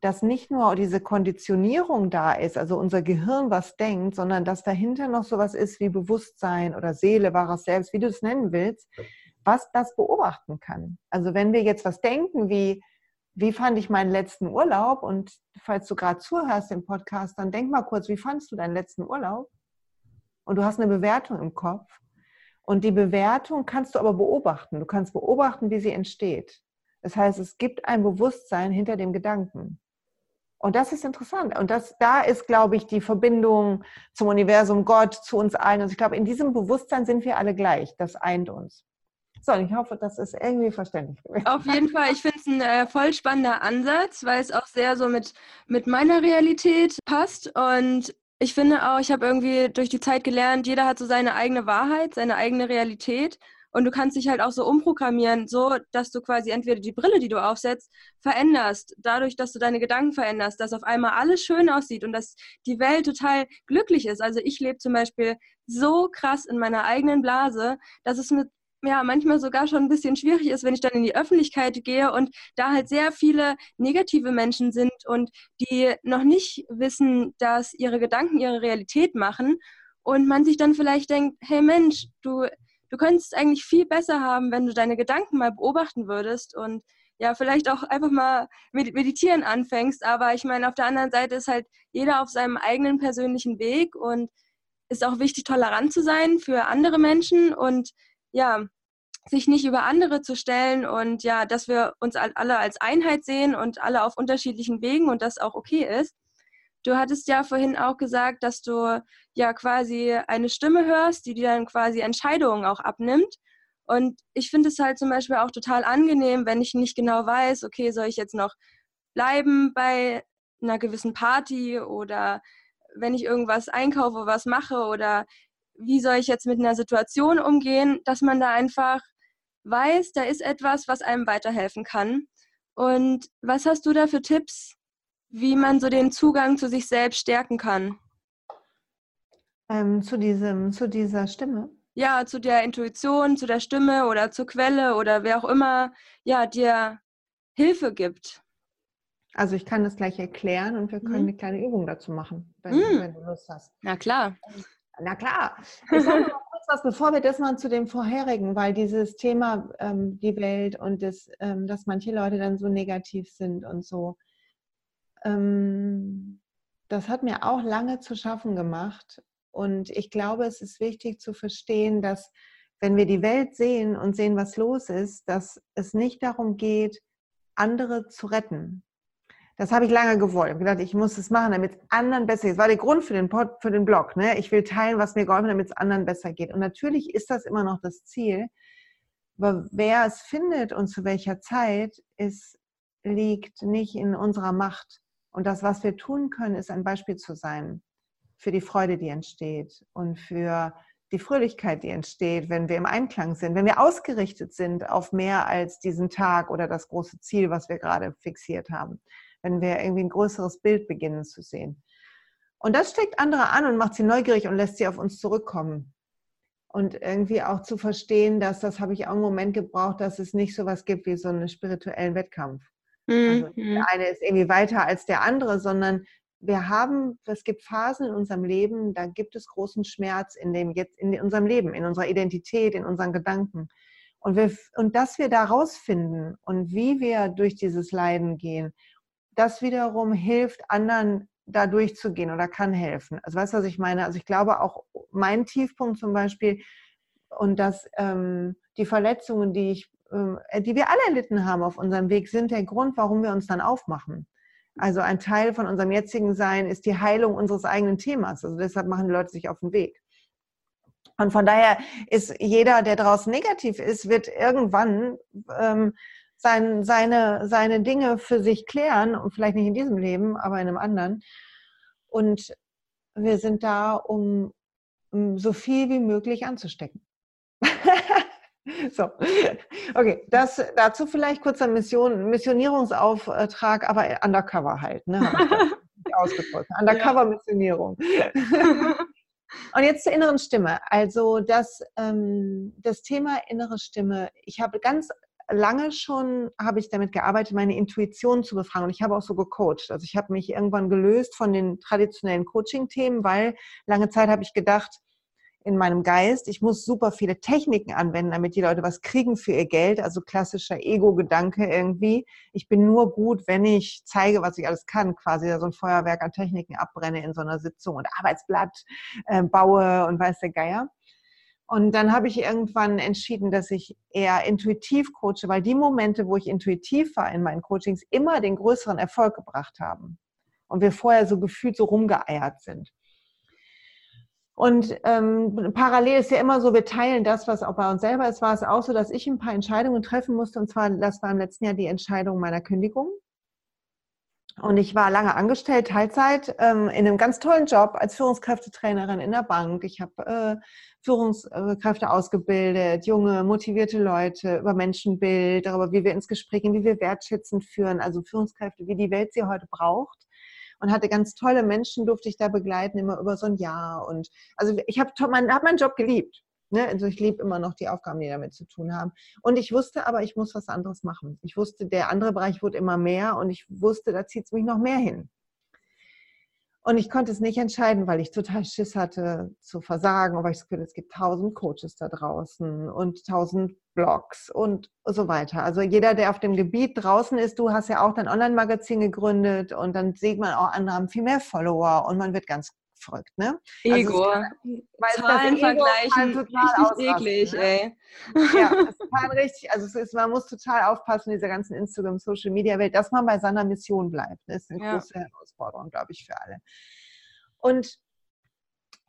dass nicht nur diese Konditionierung da ist, also unser Gehirn was denkt, sondern dass dahinter noch sowas ist wie Bewusstsein oder Seele, wahres Selbst, wie du es nennen willst, was das beobachten kann. Also wenn wir jetzt was denken wie, wie fand ich meinen letzten Urlaub? Und falls du gerade zuhörst im Podcast, dann denk mal kurz, wie fandest du deinen letzten Urlaub? Und du hast eine Bewertung im Kopf. Und die Bewertung kannst du aber beobachten. Du kannst beobachten, wie sie entsteht. Das heißt, es gibt ein Bewusstsein hinter dem Gedanken. Und das ist interessant. Und das, da ist, glaube ich, die Verbindung zum Universum, Gott, zu uns allen. Und ich glaube, in diesem Bewusstsein sind wir alle gleich. Das eint uns. So, ich hoffe, das ist irgendwie verständlich gewesen. Auf jeden Fall. Ich finde es ein äh, voll spannender Ansatz, weil es auch sehr so mit, mit meiner Realität passt. Und ich finde auch, ich habe irgendwie durch die Zeit gelernt, jeder hat so seine eigene Wahrheit, seine eigene Realität. Und du kannst dich halt auch so umprogrammieren, so dass du quasi entweder die Brille, die du aufsetzt, veränderst, dadurch, dass du deine Gedanken veränderst, dass auf einmal alles schön aussieht und dass die Welt total glücklich ist. Also ich lebe zum Beispiel so krass in meiner eigenen Blase, dass es mir ja manchmal sogar schon ein bisschen schwierig ist, wenn ich dann in die Öffentlichkeit gehe und da halt sehr viele negative Menschen sind und die noch nicht wissen, dass ihre Gedanken ihre Realität machen und man sich dann vielleicht denkt, hey Mensch, du, du könntest eigentlich viel besser haben, wenn du deine Gedanken mal beobachten würdest und ja, vielleicht auch einfach mal mit meditieren anfängst. Aber ich meine, auf der anderen Seite ist halt jeder auf seinem eigenen persönlichen Weg und ist auch wichtig, tolerant zu sein für andere Menschen und ja, sich nicht über andere zu stellen und ja, dass wir uns alle als Einheit sehen und alle auf unterschiedlichen Wegen und das auch okay ist. Du hattest ja vorhin auch gesagt, dass du ja quasi eine Stimme hörst, die dir dann quasi Entscheidungen auch abnimmt. Und ich finde es halt zum Beispiel auch total angenehm, wenn ich nicht genau weiß, okay, soll ich jetzt noch bleiben bei einer gewissen Party oder wenn ich irgendwas einkaufe, was mache oder wie soll ich jetzt mit einer Situation umgehen, dass man da einfach weiß, da ist etwas, was einem weiterhelfen kann. Und was hast du da für Tipps, wie man so den Zugang zu sich selbst stärken kann? Ähm, zu, diesem, zu dieser Stimme? Ja, zu der Intuition, zu der Stimme oder zur Quelle oder wer auch immer ja, dir Hilfe gibt. Also ich kann das gleich erklären und wir können mhm. eine kleine Übung dazu machen, wenn, mhm. wenn, du Lust hast. Na klar. Na klar. Ich sage noch kurz was, bevor wir das mal zu dem vorherigen, weil dieses Thema ähm, die Welt und das, ähm, dass manche Leute dann so negativ sind und so, ähm, das hat mir auch lange zu schaffen gemacht. Und ich glaube, es ist wichtig zu verstehen, dass wenn wir die Welt sehen und sehen, was los ist, dass es nicht darum geht, andere zu retten, das habe ich lange gewollt. Ich habe gedacht, ich muss es machen, damit es anderen besser geht. Das war der Grund für den, Pod, für den Blog. Ne? Ich will teilen, was mir geholfen hat, damit es anderen besser geht. Und natürlich ist das immer noch das Ziel. Aber wer es findet und zu welcher Zeit, ist, liegt nicht in unserer Macht. Und das, was wir tun können, ist ein Beispiel zu sein für die Freude, die entsteht und für die Fröhlichkeit, die entsteht, wenn wir im Einklang sind, wenn wir ausgerichtet sind auf mehr als diesen Tag oder das große Ziel, was wir gerade fixiert haben wenn wir irgendwie ein größeres Bild beginnen zu sehen. Und das steckt andere an und macht sie neugierig und lässt sie auf uns zurückkommen. Und irgendwie auch zu verstehen, dass, das habe ich auch einen Moment gebraucht, dass es nicht so was gibt wie so einen spirituellen Wettkampf. Mhm. Also der eine ist irgendwie weiter als der andere, sondern wir haben, es gibt Phasen in unserem Leben, da gibt es großen Schmerz in dem jetzt in unserem Leben, in unserer Identität, in unseren Gedanken. Und, wir, und dass wir da rausfinden und wie wir durch dieses Leiden gehen das wiederum hilft anderen da durchzugehen oder kann helfen. Also weißt du, was ich meine? Also ich glaube auch mein Tiefpunkt zum Beispiel und dass ähm, die Verletzungen, die ich, äh, die wir alle erlitten haben auf unserem Weg, sind der Grund, warum wir uns dann aufmachen. Also ein Teil von unserem jetzigen Sein ist die Heilung unseres eigenen Themas. Also deshalb machen die Leute sich auf den Weg. Und von daher ist jeder, der draußen negativ ist, wird irgendwann ähm, sein, seine, seine Dinge für sich klären und vielleicht nicht in diesem Leben, aber in einem anderen. Und wir sind da, um, um so viel wie möglich anzustecken. so, okay, das dazu vielleicht kurzer Mission, Missionierungsauftrag, aber undercover halt, ne? ausgedrückt. Undercover-Missionierung. Und jetzt zur inneren Stimme. Also das, ähm, das Thema innere Stimme. Ich habe ganz lange schon habe ich damit gearbeitet, meine Intuition zu befragen. Und ich habe auch so gecoacht. Also ich habe mich irgendwann gelöst von den traditionellen Coaching-Themen, weil lange Zeit habe ich gedacht, in meinem Geist, ich muss super viele Techniken anwenden, damit die Leute was kriegen für ihr Geld. Also klassischer Ego-Gedanke irgendwie. Ich bin nur gut, wenn ich zeige, was ich alles kann, quasi so ein Feuerwerk an Techniken abbrenne in so einer Sitzung und Arbeitsblatt äh, baue und weiß der Geier. Und dann habe ich irgendwann entschieden, dass ich eher intuitiv coache, weil die Momente, wo ich intuitiv war in meinen Coachings, immer den größeren Erfolg gebracht haben. Und wir vorher so gefühlt so rumgeeiert sind. Und ähm, parallel ist ja immer so, wir teilen das, was auch bei uns selber ist. War es auch so, dass ich ein paar Entscheidungen treffen musste. Und zwar, das war im letzten Jahr die Entscheidung meiner Kündigung. Und ich war lange angestellt, Teilzeit, ähm, in einem ganz tollen Job als Führungskräftetrainerin in der Bank. Ich habe äh, Führungskräfte ausgebildet, junge, motivierte Leute über Menschenbild, darüber, wie wir ins Gespräch gehen, wie wir wertschätzend führen, also Führungskräfte, wie die Welt sie heute braucht. Und hatte ganz tolle Menschen, durfte ich da begleiten, immer über so ein Jahr. Und also ich habe hab meinen Job geliebt. Ne? Also ich liebe immer noch die Aufgaben, die damit zu tun haben. Und ich wusste aber, ich muss was anderes machen. Ich wusste, der andere Bereich wurde immer mehr und ich wusste, da zieht es mich noch mehr hin. Und ich konnte es nicht entscheiden, weil ich total Schiss hatte zu versagen, weil ich das Gefühl, es gibt tausend Coaches da draußen und tausend Blogs und so weiter. Also jeder, der auf dem Gebiet draußen ist, du hast ja auch dein Online-Magazin gegründet und dann sieht man auch, andere haben viel mehr Follower und man wird ganz verrückt, ne? Ego. Also Zahlen vergleichen, richtig eklig, ne? ey. Ja, das ist total richtig. Also es ist, man muss total aufpassen in dieser ganzen Instagram, Social Media Welt, dass man bei seiner Mission bleibt. Das ist eine ja. große Herausforderung, glaube ich, für alle. Und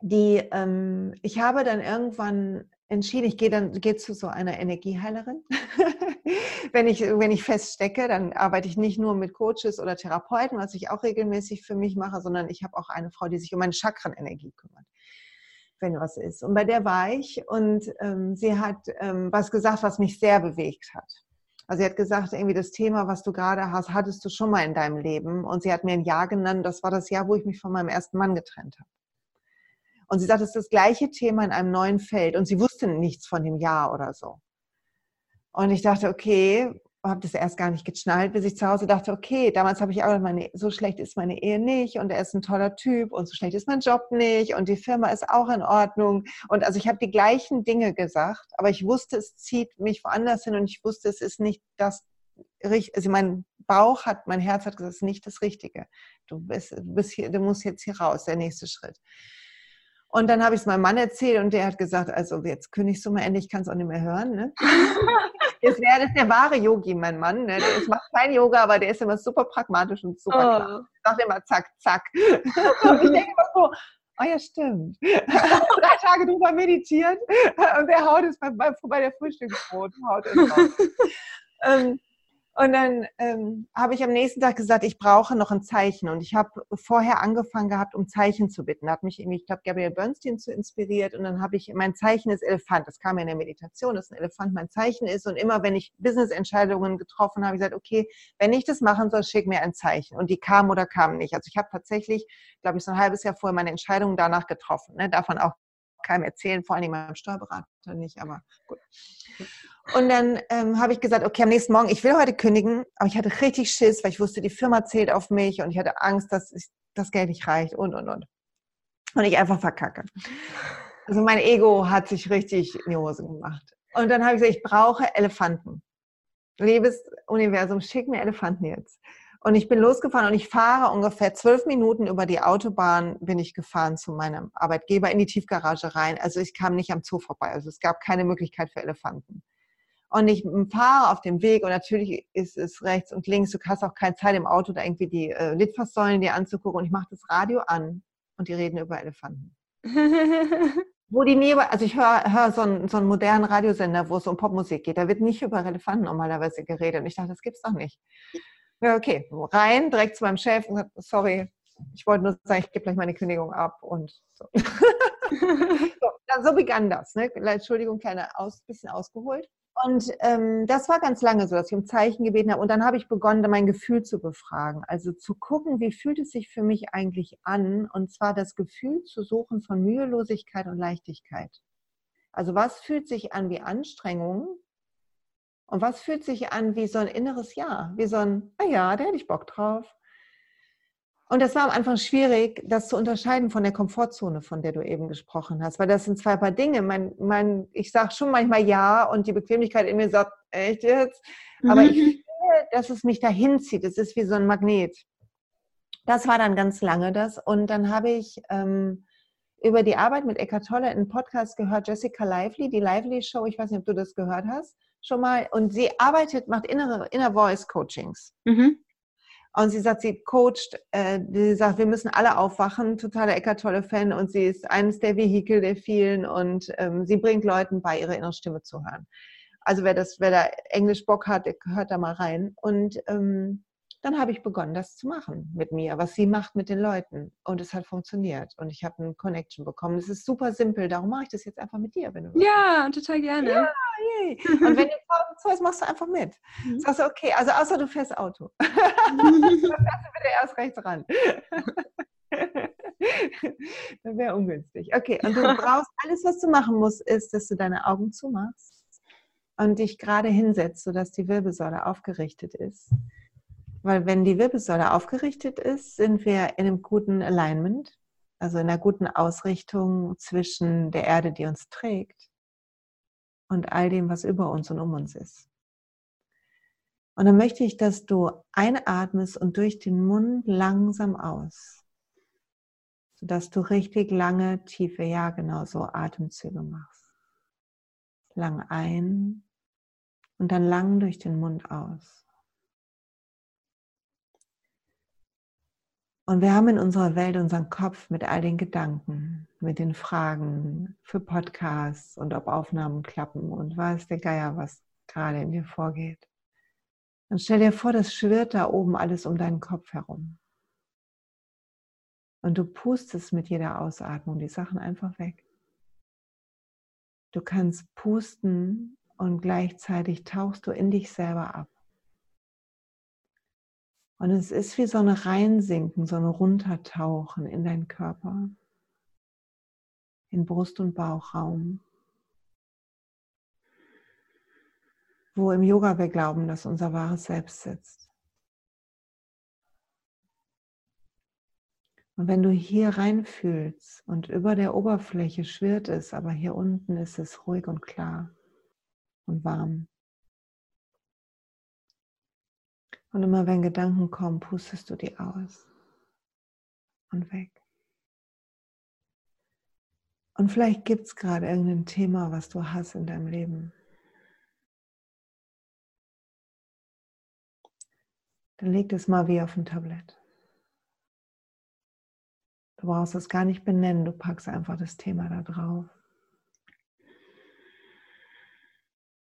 die, ähm, ich habe dann irgendwann entschieden, ich gehe dann gehe zu so einer Energieheilerin. wenn, ich, wenn ich feststecke, dann arbeite ich nicht nur mit Coaches oder Therapeuten, was ich auch regelmäßig für mich mache, sondern ich habe auch eine Frau, die sich um meine Chakrenenergie kümmert, wenn was ist. Und bei der war ich und ähm, sie hat ähm, was gesagt, was mich sehr bewegt hat. Also sie hat gesagt, irgendwie das Thema, was du gerade hast, hattest du schon mal in deinem Leben. Und sie hat mir ein Jahr genannt, das war das Jahr, wo ich mich von meinem ersten Mann getrennt habe. Und sie sagt, es ist das gleiche Thema in einem neuen Feld. Und sie wusste nichts von dem Jahr oder so. Und ich dachte, okay, habe das erst gar nicht geschnallt, bis ich zu Hause dachte, okay, damals habe ich auch meine, so schlecht ist meine Ehe nicht und er ist ein toller Typ und so schlecht ist mein Job nicht und die Firma ist auch in Ordnung. Und also ich habe die gleichen Dinge gesagt, aber ich wusste, es zieht mich woanders hin und ich wusste, es ist nicht das, also mein Bauch hat, mein Herz hat gesagt, es ist nicht das Richtige. Du bist, du bist hier, du musst jetzt hier raus, der nächste Schritt. Und dann habe ich es meinem Mann erzählt und der hat gesagt, also jetzt kündigst du mal endlich, ich kann es auch nicht mehr hören. Ne? Jetzt wäre das der wahre Yogi, mein Mann. Ne? Der ist, macht kein Yoga, aber der ist immer super pragmatisch und super oh. klar. Sagt immer zack, zack. Und ich denke immer so, oh ja, stimmt. Drei Tage drüber meditiert und der Haut ist bei, bei, bei der Frühstücksbrot. Haut ähm, und dann ähm, habe ich am nächsten Tag gesagt, ich brauche noch ein Zeichen. Und ich habe vorher angefangen gehabt, um Zeichen zu bitten. Da hat mich irgendwie, ich glaube, Gabriel Bernstein zu inspiriert. Und dann habe ich, mein Zeichen ist Elefant. Das kam ja in der Meditation, dass ein Elefant mein Zeichen ist. Und immer, wenn ich Business-Entscheidungen getroffen habe, ich gesagt, okay, wenn ich das machen soll, schick mir ein Zeichen. Und die kamen oder kamen nicht. Also ich habe tatsächlich, glaube ich, so ein halbes Jahr vorher meine Entscheidungen danach getroffen. Ne? Davon auch keinem erzählen, vor allem meinem Steuerberater nicht, aber gut. Und dann ähm, habe ich gesagt, okay, am nächsten Morgen, ich will heute kündigen, aber ich hatte richtig Schiss, weil ich wusste, die Firma zählt auf mich und ich hatte Angst, dass ich, das Geld nicht reicht und, und, und. Und ich einfach verkacke. Also mein Ego hat sich richtig in die Hose gemacht. Und dann habe ich gesagt, ich brauche Elefanten. Liebes Universum, schick mir Elefanten jetzt. Und ich bin losgefahren und ich fahre ungefähr zwölf Minuten über die Autobahn, bin ich gefahren zu meinem Arbeitgeber in die Tiefgarage rein. Also ich kam nicht am Zoo vorbei. Also es gab keine Möglichkeit für Elefanten. Und ich fahre auf dem Weg und natürlich ist es rechts und links. Du hast auch keine Zeit im Auto, da irgendwie die äh, Litfaßsäulen dir anzugucken. Und ich mache das Radio an und die reden über Elefanten. wo die nie, also ich höre hör so, einen, so einen modernen Radiosender, wo es um Popmusik geht. Da wird nicht über Elefanten normalerweise geredet. Und ich dachte, das gibt's doch nicht. Ja, okay, rein, direkt zu meinem Chef und gesagt, sorry, ich wollte nur sagen, ich gebe gleich meine Kündigung ab und so. so, so begann das. Ne? Entschuldigung, kleiner aus, bisschen ausgeholt. Und ähm, das war ganz lange so, dass ich um Zeichen gebeten habe. Und dann habe ich begonnen, mein Gefühl zu befragen. Also zu gucken, wie fühlt es sich für mich eigentlich an? Und zwar das Gefühl zu suchen von Mühelosigkeit und Leichtigkeit. Also was fühlt sich an wie Anstrengung und was fühlt sich an wie so ein inneres Ja, wie so ein, ah ja, da hätte ich Bock drauf. Und das war am Anfang schwierig, das zu unterscheiden von der Komfortzone, von der du eben gesprochen hast, weil das sind zwei paar Dinge. Mein, mein, ich sage schon manchmal Ja und die Bequemlichkeit in mir sagt, echt jetzt? Aber mhm. ich finde, dass es mich dahin zieht. Es ist wie so ein Magnet. Das war dann ganz lange das. Und dann habe ich ähm, über die Arbeit mit Eckhart Tolle einen Podcast gehört, Jessica Lively, die Lively Show. Ich weiß nicht, ob du das gehört hast schon mal. Und sie arbeitet, macht innere, Inner Voice Coachings. Mhm. Und sie sagt, sie coacht, äh, sie sagt, wir müssen alle aufwachen, totaler Eckart Tolle Fan und sie ist eines der Vehikel der vielen und ähm, sie bringt Leuten bei, ihre innere Stimme zu hören. Also wer das, wer da Englisch Bock hat, der hört da mal rein. Und ähm, dann habe ich begonnen, das zu machen mit mir, was sie macht mit den Leuten. Und es hat funktioniert. Und ich habe eine Connection bekommen. Es ist super simpel. Darum mache ich das jetzt einfach mit dir, wenn du Ja, willst. total gerne. Ja, yay. Und wenn du zahlst, machst du einfach mit. Mhm. Sagst du, okay, also außer du fährst Auto. dann fährst du bitte erst rechts ran. das wäre ungünstig. Okay, und du brauchst, alles, was du machen musst, ist, dass du deine Augen zumachst und dich gerade hinsetzt, sodass die Wirbelsäule aufgerichtet ist. Weil wenn die Wirbelsäule aufgerichtet ist, sind wir in einem guten Alignment, also in einer guten Ausrichtung zwischen der Erde, die uns trägt, und all dem, was über uns und um uns ist. Und dann möchte ich, dass du einatmest und durch den Mund langsam aus, sodass du richtig lange, tiefe, ja genau so Atemzüge machst. Lang ein und dann lang durch den Mund aus. Und wir haben in unserer Welt unseren Kopf mit all den Gedanken, mit den Fragen für Podcasts und ob Aufnahmen klappen und weiß der Geier, was gerade in dir vorgeht. Dann stell dir vor, das schwirrt da oben alles um deinen Kopf herum. Und du pustest mit jeder Ausatmung die Sachen einfach weg. Du kannst pusten und gleichzeitig tauchst du in dich selber ab. Und es ist wie so ein Reinsinken, so ein Runtertauchen in deinen Körper, in Brust- und Bauchraum, wo im Yoga wir glauben, dass unser wahres Selbst sitzt. Und wenn du hier reinfühlst und über der Oberfläche schwirrt es, aber hier unten ist es ruhig und klar und warm. Und immer wenn Gedanken kommen, pustest du die aus und weg. Und vielleicht gibt es gerade irgendein Thema, was du hast in deinem Leben. Dann leg es mal wie auf ein Tablett. Du brauchst es gar nicht benennen, du packst einfach das Thema da drauf.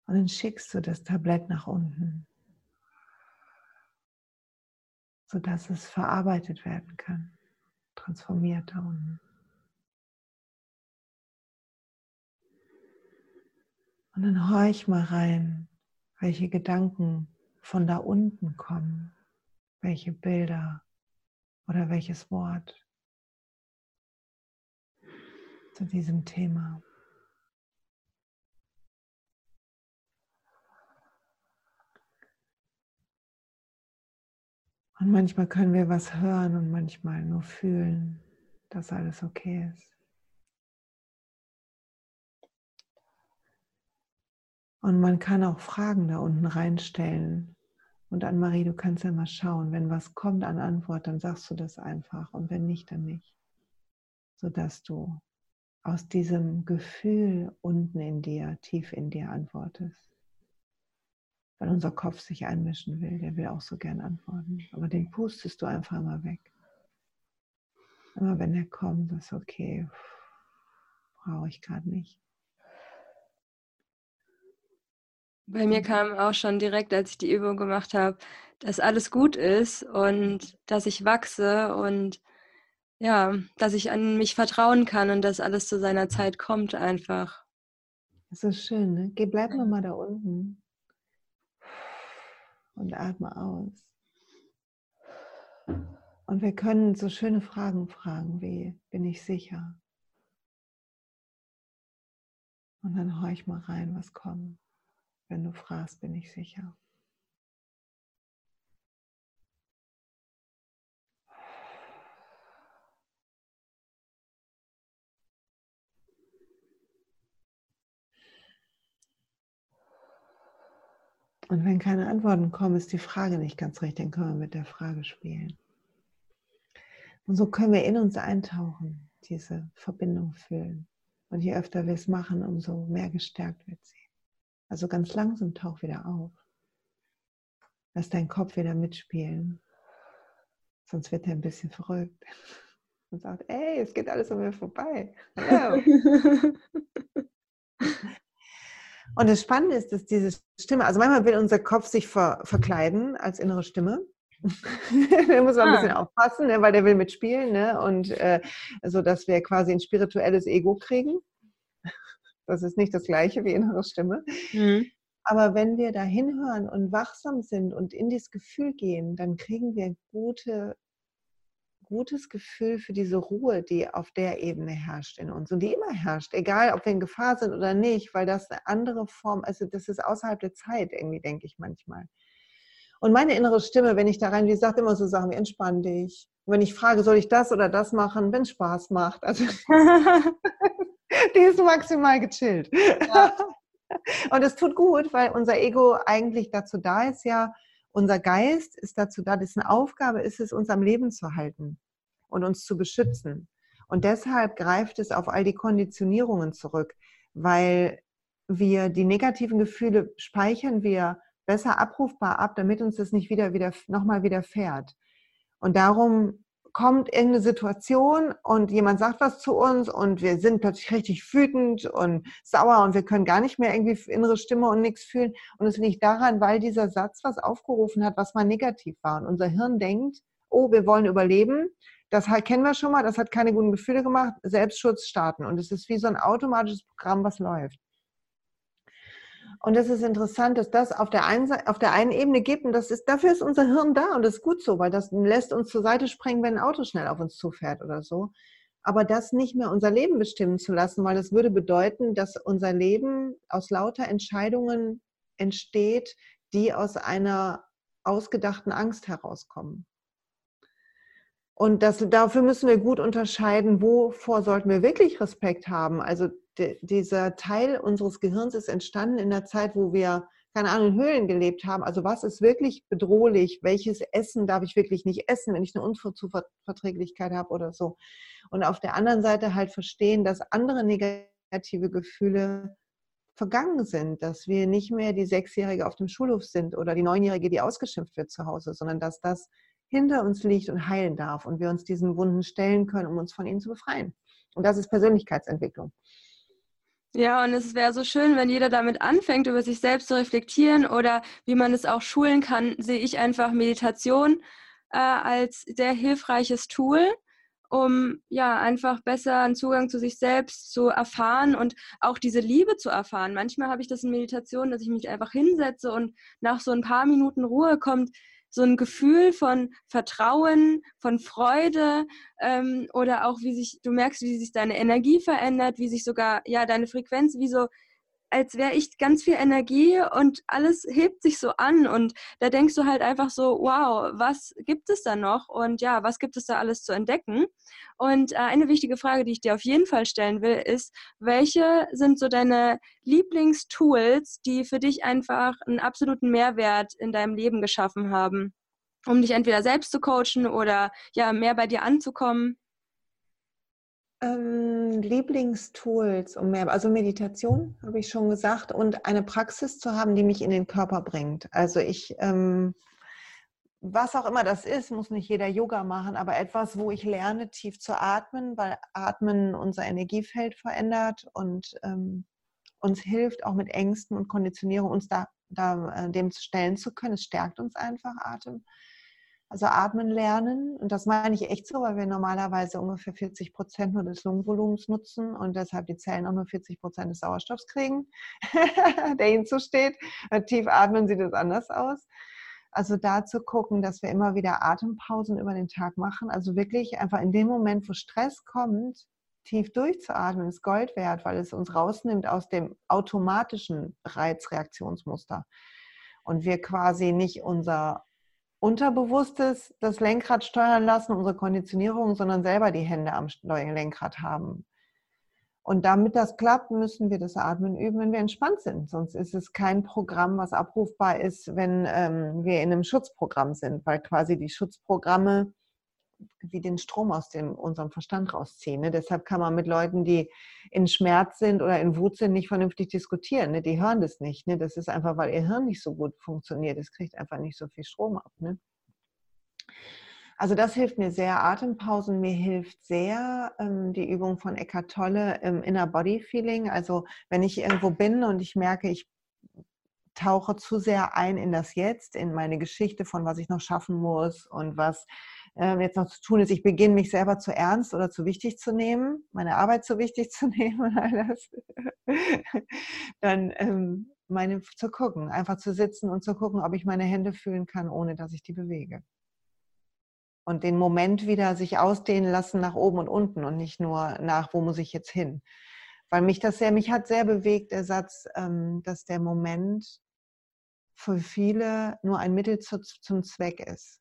Und dann schickst du das Tablett nach unten sodass es verarbeitet werden kann, transformiert da unten. Und dann horch mal rein, welche Gedanken von da unten kommen, welche Bilder oder welches Wort zu diesem Thema. Und manchmal können wir was hören und manchmal nur fühlen, dass alles okay ist. Und man kann auch Fragen da unten reinstellen. Und Anne-Marie, du kannst ja mal schauen, wenn was kommt an Antwort, dann sagst du das einfach. Und wenn nicht, dann nicht. Sodass du aus diesem Gefühl unten in dir, tief in dir antwortest weil unser Kopf sich einmischen will. Der will auch so gern antworten. Aber den pustest du einfach immer weg. Immer wenn er kommt, ist okay, brauche ich gerade nicht. Bei mir kam auch schon direkt, als ich die Übung gemacht habe, dass alles gut ist und dass ich wachse und ja, dass ich an mich vertrauen kann und dass alles zu seiner Zeit kommt einfach. Das ist schön, ne? Geh, bleib nochmal da unten und atme aus. Und wir können so schöne Fragen fragen wie, bin ich sicher? Und dann horch mal rein, was kommt. Wenn du fragst, bin ich sicher. Und wenn keine Antworten kommen, ist die Frage nicht ganz richtig, dann können wir mit der Frage spielen. Und so können wir in uns eintauchen, diese Verbindung fühlen. Und je öfter wir es machen, umso mehr gestärkt wird sie. Also ganz langsam tauch wieder auf. Lass deinen Kopf wieder mitspielen. Sonst wird er ein bisschen verrückt und sagt, ey, es geht alles an mir vorbei. Hallo. Und das Spannende ist, dass diese Stimme, also manchmal will unser Kopf sich ver, verkleiden als innere Stimme. da muss man ein bisschen ah. aufpassen, ne, weil der will mitspielen. Ne? Und äh, so, dass wir quasi ein spirituelles Ego kriegen. Das ist nicht das gleiche wie innere Stimme. Mhm. Aber wenn wir da hinhören und wachsam sind und in dieses Gefühl gehen, dann kriegen wir gute, gutes Gefühl für diese Ruhe, die auf der Ebene herrscht in uns und die immer herrscht, egal ob wir in Gefahr sind oder nicht, weil das eine andere Form, also das ist außerhalb der Zeit irgendwie, denke ich manchmal. Und meine innere Stimme, wenn ich da rein, die sagt immer so Sachen wie entspann dich. Und wenn ich frage, soll ich das oder das machen, wenn es Spaß macht. Also die ist maximal gechillt. Ja. Und es tut gut, weil unser Ego eigentlich dazu da ist, ja, unser Geist ist dazu da, dessen Aufgabe ist es, uns am Leben zu halten und uns zu beschützen. Und deshalb greift es auf all die Konditionierungen zurück, weil wir die negativen Gefühle speichern wir besser abrufbar ab, damit uns das nicht wieder, wieder nochmal widerfährt. Und darum kommt irgendeine Situation und jemand sagt was zu uns und wir sind plötzlich richtig wütend und sauer und wir können gar nicht mehr irgendwie innere Stimme und nichts fühlen. Und es liegt daran, weil dieser Satz was aufgerufen hat, was mal negativ war. Und unser Hirn denkt, oh, wir wollen überleben. Das kennen wir schon mal, das hat keine guten Gefühle gemacht. Selbstschutz starten. Und es ist wie so ein automatisches Programm, was läuft. Und es ist interessant, dass das auf der einen, auf der einen Ebene gibt und das ist, dafür ist unser Hirn da und das ist gut so, weil das lässt uns zur Seite springen, wenn ein Auto schnell auf uns zufährt oder so. Aber das nicht mehr unser Leben bestimmen zu lassen, weil das würde bedeuten, dass unser Leben aus lauter Entscheidungen entsteht, die aus einer ausgedachten Angst herauskommen. Und das, dafür müssen wir gut unterscheiden, wovor sollten wir wirklich Respekt haben. Also de, dieser Teil unseres Gehirns ist entstanden in der Zeit, wo wir, keine Ahnung, in Höhlen gelebt haben. Also was ist wirklich bedrohlich? Welches Essen darf ich wirklich nicht essen, wenn ich eine Unverträglichkeit habe oder so? Und auf der anderen Seite halt verstehen, dass andere negative Gefühle vergangen sind, dass wir nicht mehr die Sechsjährige auf dem Schulhof sind oder die Neunjährige, die ausgeschimpft wird zu Hause, sondern dass das hinter uns liegt und heilen darf und wir uns diesen Wunden stellen können, um uns von ihnen zu befreien. Und das ist Persönlichkeitsentwicklung. Ja, und es wäre so schön, wenn jeder damit anfängt, über sich selbst zu reflektieren oder wie man es auch schulen kann, sehe ich einfach Meditation äh, als sehr hilfreiches Tool, um ja einfach besser einen Zugang zu sich selbst zu erfahren und auch diese Liebe zu erfahren. Manchmal habe ich das in Meditation, dass ich mich einfach hinsetze und nach so ein paar Minuten Ruhe kommt so ein Gefühl von Vertrauen, von Freude ähm, oder auch wie sich, du merkst, wie sich deine Energie verändert, wie sich sogar, ja, deine Frequenz, wie so als wäre ich ganz viel Energie und alles hebt sich so an und da denkst du halt einfach so, wow, was gibt es da noch und ja, was gibt es da alles zu entdecken? Und äh, eine wichtige Frage, die ich dir auf jeden Fall stellen will, ist, welche sind so deine Lieblingstools, die für dich einfach einen absoluten Mehrwert in deinem Leben geschaffen haben, um dich entweder selbst zu coachen oder ja, mehr bei dir anzukommen? Ähm, Lieblingstools, um mehr, also Meditation, habe ich schon gesagt, und eine Praxis zu haben, die mich in den Körper bringt. Also ich, ähm, was auch immer das ist, muss nicht jeder Yoga machen, aber etwas, wo ich lerne, tief zu atmen, weil Atmen unser Energiefeld verändert und ähm, uns hilft, auch mit Ängsten und Konditionierung uns da, da äh, dem stellen zu können. Es stärkt uns einfach Atem. Also atmen lernen. Und das meine ich echt so, weil wir normalerweise ungefähr 40 Prozent nur des Lungenvolumens nutzen und deshalb die Zellen auch nur 40 Prozent des Sauerstoffs kriegen, der ihnen zusteht. Tief atmen sieht es anders aus. Also da zu gucken, dass wir immer wieder Atempausen über den Tag machen. Also wirklich einfach in dem Moment, wo Stress kommt, tief durchzuatmen, ist Gold wert, weil es uns rausnimmt aus dem automatischen Reizreaktionsmuster. Und wir quasi nicht unser Unterbewusstes das Lenkrad steuern lassen, unsere Konditionierung, sondern selber die Hände am Lenkrad haben. Und damit das klappt, müssen wir das Atmen üben, wenn wir entspannt sind. Sonst ist es kein Programm, was abrufbar ist, wenn ähm, wir in einem Schutzprogramm sind, weil quasi die Schutzprogramme wie den Strom aus dem, unserem Verstand rausziehen. Ne? Deshalb kann man mit Leuten, die in Schmerz sind oder in Wut sind, nicht vernünftig diskutieren. Ne? Die hören das nicht. Ne? Das ist einfach, weil ihr Hirn nicht so gut funktioniert. Es kriegt einfach nicht so viel Strom ab. Ne? Also das hilft mir sehr. Atempausen mir hilft sehr ähm, die Übung von Eckhart Tolle im Inner Body Feeling. Also wenn ich irgendwo bin und ich merke, ich tauche zu sehr ein in das Jetzt, in meine Geschichte von was ich noch schaffen muss und was jetzt noch zu tun ist, ich beginne mich selber zu ernst oder zu wichtig zu nehmen, meine Arbeit zu wichtig zu nehmen, alles, dann ähm, meine zu gucken, einfach zu sitzen und zu gucken, ob ich meine Hände fühlen kann, ohne dass ich die bewege. und den Moment wieder sich ausdehnen lassen nach oben und unten und nicht nur nach, wo muss ich jetzt hin. Weil mich das sehr, mich hat sehr bewegt, der Satz, ähm, dass der Moment für viele nur ein Mittel zum Zweck ist.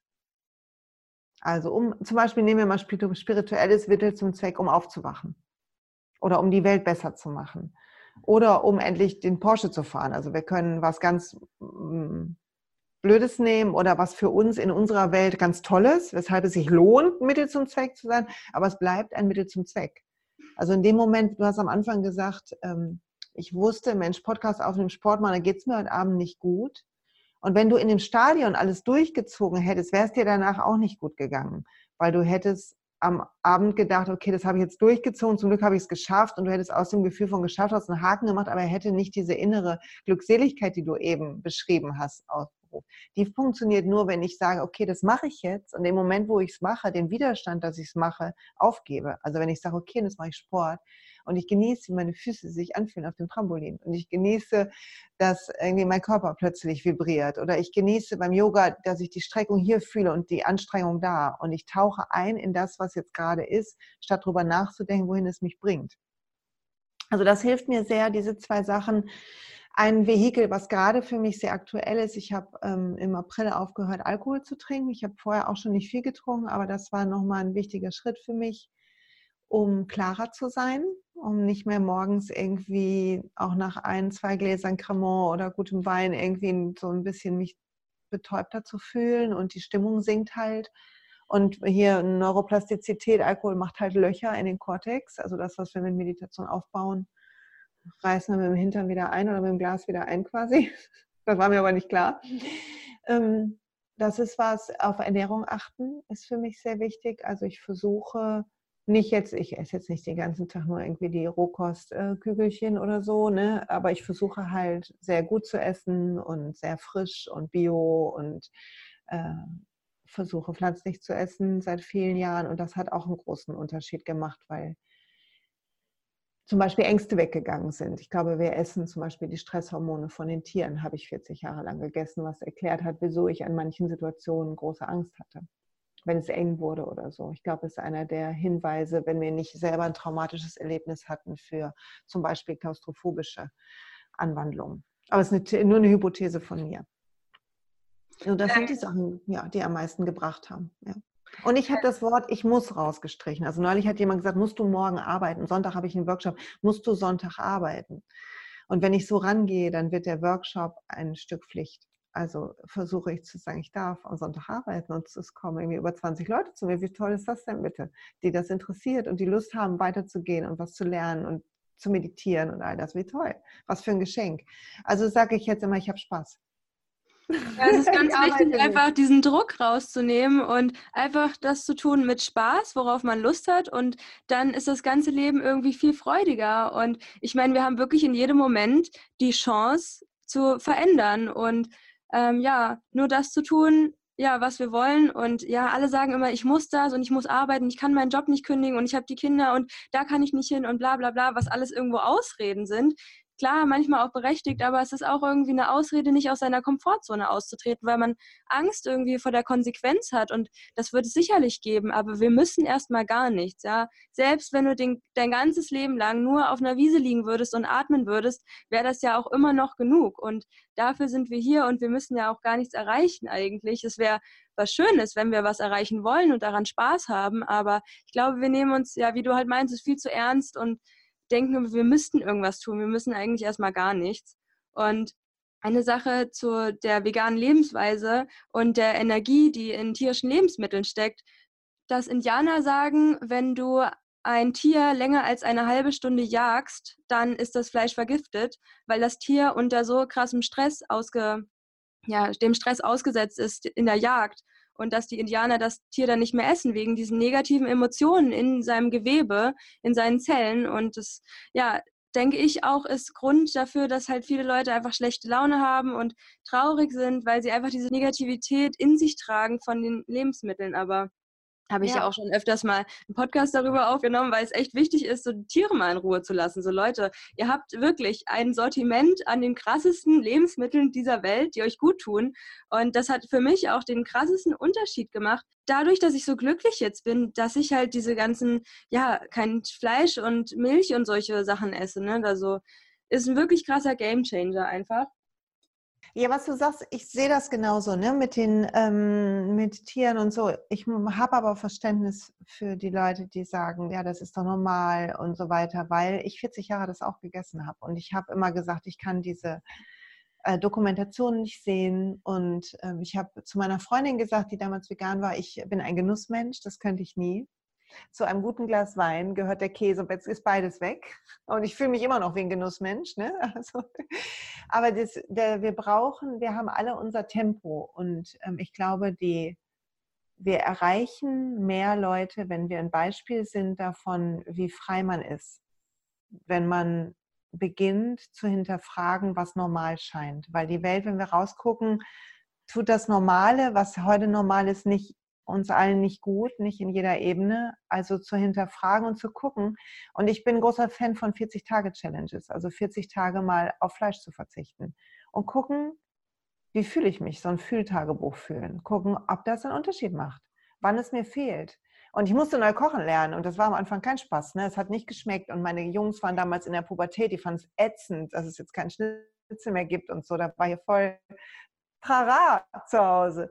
Also um, zum Beispiel nehmen wir mal spirituelles Mittel zum Zweck, um aufzuwachen. Oder um die Welt besser zu machen. Oder um endlich den Porsche zu fahren. Also wir können was ganz mm, Blödes nehmen oder was für uns in unserer Welt ganz Tolles, weshalb es sich lohnt, Mittel zum Zweck zu sein, aber es bleibt ein Mittel zum Zweck. Also in dem Moment, du hast am Anfang gesagt, ähm, ich wusste, Mensch, Podcast auf dem Sport machen, da geht es mir heute Abend nicht gut. Und wenn du in dem Stadion alles durchgezogen hättest, wäre es dir danach auch nicht gut gegangen, weil du hättest am Abend gedacht, okay, das habe ich jetzt durchgezogen, zum Glück habe ich es geschafft und du hättest aus dem Gefühl von geschafft hast einen Haken gemacht, aber er hätte nicht diese innere Glückseligkeit, die du eben beschrieben hast, Aufruf. Die funktioniert nur, wenn ich sage, okay, das mache ich jetzt und im Moment, wo ich es mache, den Widerstand, dass ich es mache, aufgebe. Also wenn ich sage, okay, das mache ich Sport, und ich genieße, wie meine Füße sich anfühlen auf dem Trampolin und ich genieße, dass irgendwie mein Körper plötzlich vibriert oder ich genieße beim Yoga, dass ich die Streckung hier fühle und die Anstrengung da und ich tauche ein in das, was jetzt gerade ist, statt darüber nachzudenken, wohin es mich bringt. Also das hilft mir sehr, diese zwei Sachen ein Vehikel, was gerade für mich sehr aktuell ist. Ich habe ähm, im April aufgehört, Alkohol zu trinken. Ich habe vorher auch schon nicht viel getrunken, aber das war nochmal ein wichtiger Schritt für mich, um klarer zu sein, um nicht mehr morgens irgendwie auch nach ein, zwei Gläsern Cremant oder gutem Wein irgendwie so ein bisschen mich betäubter zu fühlen und die Stimmung sinkt halt. Und hier Neuroplastizität, Alkohol macht halt Löcher in den Kortex, also das, was wir mit Meditation aufbauen, reißen wir mit dem Hintern wieder ein oder mit dem Glas wieder ein quasi. Das war mir aber nicht klar. Ähm, das ist was, auf Ernährung achten ist für mich sehr wichtig. Also ich versuche nicht jetzt, ich esse jetzt nicht den ganzen Tag nur irgendwie die Rohkostkügelchen oder so, ne? aber ich versuche halt sehr gut zu essen und sehr frisch und bio und äh, versuche pflanzlich zu essen seit vielen Jahren und das hat auch einen großen Unterschied gemacht, weil zum Beispiel Ängste weggegangen sind. Ich glaube, wir essen zum Beispiel die Stresshormone von den Tieren, habe ich 40 Jahre lang gegessen, was erklärt hat, wieso ich an manchen Situationen große Angst hatte wenn es eng wurde oder so. Ich glaube, es ist einer der Hinweise, wenn wir nicht selber ein traumatisches Erlebnis hatten für zum Beispiel klaustrophobische Anwandlungen. Aber es ist eine, nur eine Hypothese von mir. Und das sind die Sachen, ja, die am meisten gebracht haben. Ja. Und ich habe das Wort ich muss rausgestrichen. Also neulich hat jemand gesagt, musst du morgen arbeiten? Sonntag habe ich einen Workshop, musst du Sonntag arbeiten? Und wenn ich so rangehe, dann wird der Workshop ein Stück Pflicht. Also versuche ich zu sagen, ich darf am Sonntag arbeiten und es kommen irgendwie über 20 Leute zu mir. Wie toll ist das denn bitte? Die das interessiert und die Lust haben, weiterzugehen und was zu lernen und zu meditieren und all das. Wie toll. Was für ein Geschenk. Also sage ich jetzt immer, ich habe Spaß. Ja, es ist ganz wichtig, einfach diesen Druck rauszunehmen und einfach das zu tun mit Spaß, worauf man Lust hat. Und dann ist das ganze Leben irgendwie viel freudiger. Und ich meine, wir haben wirklich in jedem Moment die Chance zu verändern. Und ähm, ja, nur das zu tun, ja, was wir wollen. Und ja, alle sagen immer, ich muss das und ich muss arbeiten, ich kann meinen Job nicht kündigen und ich habe die Kinder und da kann ich nicht hin und bla bla bla, was alles irgendwo Ausreden sind klar, manchmal auch berechtigt, aber es ist auch irgendwie eine Ausrede, nicht aus seiner Komfortzone auszutreten, weil man Angst irgendwie vor der Konsequenz hat und das wird es sicherlich geben, aber wir müssen erstmal gar nichts, ja. Selbst wenn du den, dein ganzes Leben lang nur auf einer Wiese liegen würdest und atmen würdest, wäre das ja auch immer noch genug und dafür sind wir hier und wir müssen ja auch gar nichts erreichen eigentlich. Es wäre was Schönes, wenn wir was erreichen wollen und daran Spaß haben, aber ich glaube, wir nehmen uns, ja, wie du halt meinst, es viel zu ernst und denken, wir müssten irgendwas tun. Wir müssen eigentlich erstmal gar nichts. Und eine Sache zu der veganen Lebensweise und der Energie, die in tierischen Lebensmitteln steckt, dass Indianer sagen, wenn du ein Tier länger als eine halbe Stunde jagst, dann ist das Fleisch vergiftet, weil das Tier unter so krassem Stress ausge, ja, dem Stress ausgesetzt ist in der Jagd und dass die Indianer das Tier dann nicht mehr essen wegen diesen negativen Emotionen in seinem Gewebe, in seinen Zellen. Und das, ja, denke ich auch, ist Grund dafür, dass halt viele Leute einfach schlechte Laune haben und traurig sind, weil sie einfach diese Negativität in sich tragen von den Lebensmitteln. Aber habe ich ja. ja. auch schon öfters mal einen Podcast darüber aufgenommen, weil es echt wichtig ist, so die Tiere mal in Ruhe zu lassen. So Leute, ihr habt wirklich ein Sortiment an den krassesten Lebensmitteln dieser Welt, die euch gut tun. Und das hat für mich auch den krassesten Unterschied gemacht. Dadurch, dass ich so glücklich jetzt bin, dass ich halt diese ganzen, ja, kein Fleisch und Milch und solche Sachen esse. Ne? Also ist ein wirklich krasser Gamechanger einfach. Ja, was du sagst, ich sehe das genauso, ne, mit den ähm, mit Tieren und so. Ich habe aber Verständnis für die Leute, die sagen, ja, das ist doch normal und so weiter, weil ich 40 Jahre das auch gegessen habe und ich habe immer gesagt, ich kann diese äh, Dokumentation nicht sehen und ähm, ich habe zu meiner Freundin gesagt, die damals vegan war, ich bin ein Genussmensch, das könnte ich nie. Zu einem guten Glas Wein gehört der Käse und jetzt ist beides weg. Und ich fühle mich immer noch wie ein Genussmensch. Ne? Also, aber das, der, wir brauchen, wir haben alle unser Tempo. Und ähm, ich glaube, die, wir erreichen mehr Leute, wenn wir ein Beispiel sind davon, wie frei man ist. Wenn man beginnt zu hinterfragen, was normal scheint. Weil die Welt, wenn wir rausgucken, tut das Normale, was heute normal ist, nicht uns allen nicht gut, nicht in jeder Ebene. Also zu hinterfragen und zu gucken. Und ich bin großer Fan von 40-Tage-Challenges, also 40 Tage mal auf Fleisch zu verzichten. Und gucken, wie fühle ich mich, so ein Fühltagebuch fühlen. Gucken, ob das einen Unterschied macht, wann es mir fehlt. Und ich musste neu kochen lernen und das war am Anfang kein Spaß. Ne? Es hat nicht geschmeckt und meine Jungs waren damals in der Pubertät, die fanden es ätzend, dass es jetzt keinen Schnitzel mehr gibt und so. Da war hier voll Trara zu Hause.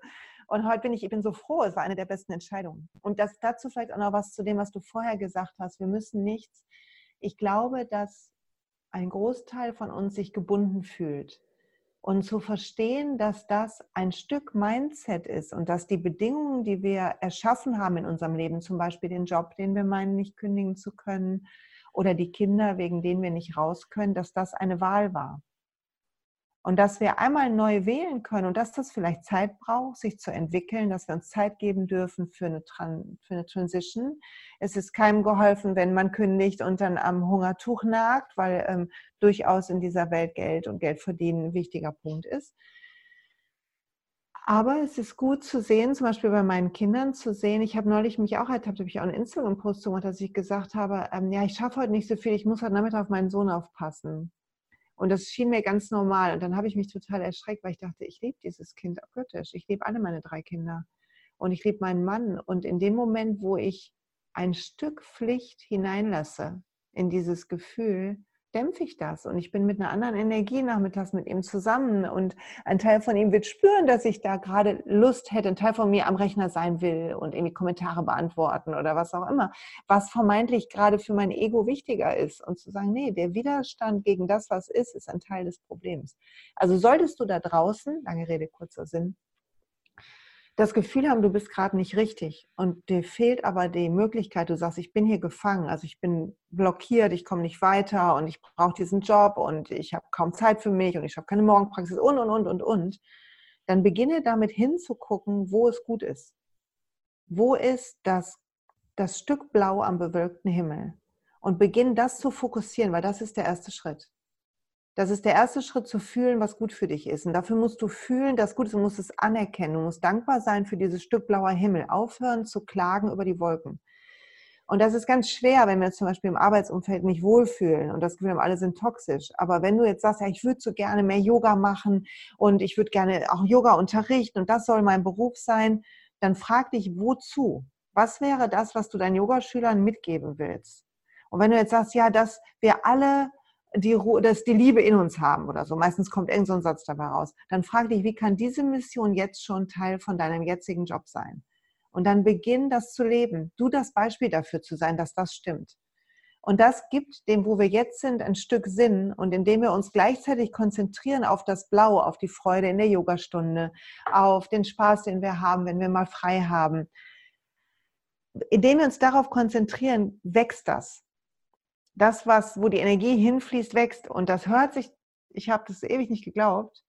Und heute bin ich, ich bin so froh, es war eine der besten Entscheidungen. Und das dazu vielleicht auch noch was zu dem, was du vorher gesagt hast. Wir müssen nichts. Ich glaube, dass ein Großteil von uns sich gebunden fühlt. Und zu verstehen, dass das ein Stück Mindset ist und dass die Bedingungen, die wir erschaffen haben in unserem Leben, zum Beispiel den Job, den wir meinen, nicht kündigen zu können, oder die Kinder, wegen denen wir nicht raus können, dass das eine Wahl war. Und dass wir einmal neu wählen können und dass das vielleicht Zeit braucht, sich zu entwickeln, dass wir uns Zeit geben dürfen für eine, Tran für eine Transition. Es ist keinem geholfen, wenn man kündigt und dann am Hungertuch nagt, weil ähm, durchaus in dieser Welt Geld und Geld verdienen ein wichtiger Punkt ist. Aber es ist gut zu sehen, zum Beispiel bei meinen Kindern zu sehen, ich habe neulich mich auch ertappt, habe ich auch einen Instagram-Post gemacht, dass ich gesagt habe, ähm, ja, ich schaffe heute nicht so viel, ich muss heute Nachmittag auf meinen Sohn aufpassen. Und das schien mir ganz normal. Und dann habe ich mich total erschreckt, weil ich dachte, ich liebe dieses Kind göttisch. Ich liebe alle meine drei Kinder. Und ich liebe meinen Mann. Und in dem Moment, wo ich ein Stück Pflicht hineinlasse in dieses Gefühl, dämpfe ich das und ich bin mit einer anderen Energie nachmittags mit ihm zusammen und ein Teil von ihm wird spüren, dass ich da gerade Lust hätte, ein Teil von mir am Rechner sein will und irgendwie Kommentare beantworten oder was auch immer, was vermeintlich gerade für mein Ego wichtiger ist und zu sagen, nee, der Widerstand gegen das, was ist, ist ein Teil des Problems. Also solltest du da draußen, lange Rede, kurzer Sinn, das Gefühl haben, du bist gerade nicht richtig und dir fehlt aber die Möglichkeit, du sagst, ich bin hier gefangen, also ich bin blockiert, ich komme nicht weiter und ich brauche diesen Job und ich habe kaum Zeit für mich und ich habe keine Morgenpraxis und, und, und, und, und, dann beginne damit hinzugucken, wo es gut ist. Wo ist das, das Stück Blau am bewölkten Himmel? Und beginne das zu fokussieren, weil das ist der erste Schritt. Das ist der erste Schritt zu fühlen, was gut für dich ist. Und dafür musst du fühlen, dass gut ist. Du musst es anerkennen. Du musst dankbar sein für dieses Stück blauer Himmel. Aufhören zu klagen über die Wolken. Und das ist ganz schwer, wenn wir uns zum Beispiel im Arbeitsumfeld nicht wohlfühlen und das Gefühl haben, alle sind toxisch. Aber wenn du jetzt sagst, ja, ich würde so gerne mehr Yoga machen und ich würde gerne auch Yoga unterrichten und das soll mein Beruf sein, dann frag dich, wozu? Was wäre das, was du deinen Yogaschülern mitgeben willst? Und wenn du jetzt sagst, ja, dass wir alle die, dass die Liebe in uns haben oder so. Meistens kommt irgend so ein Satz dabei raus. Dann frag dich, wie kann diese Mission jetzt schon Teil von deinem jetzigen Job sein? Und dann beginn das zu leben. Du das Beispiel dafür zu sein, dass das stimmt. Und das gibt dem, wo wir jetzt sind, ein Stück Sinn. Und indem wir uns gleichzeitig konzentrieren auf das Blau, auf die Freude in der Yogastunde, auf den Spaß, den wir haben, wenn wir mal frei haben, indem wir uns darauf konzentrieren, wächst das das, was, wo die Energie hinfließt, wächst. Und das hört sich, ich habe das ewig nicht geglaubt,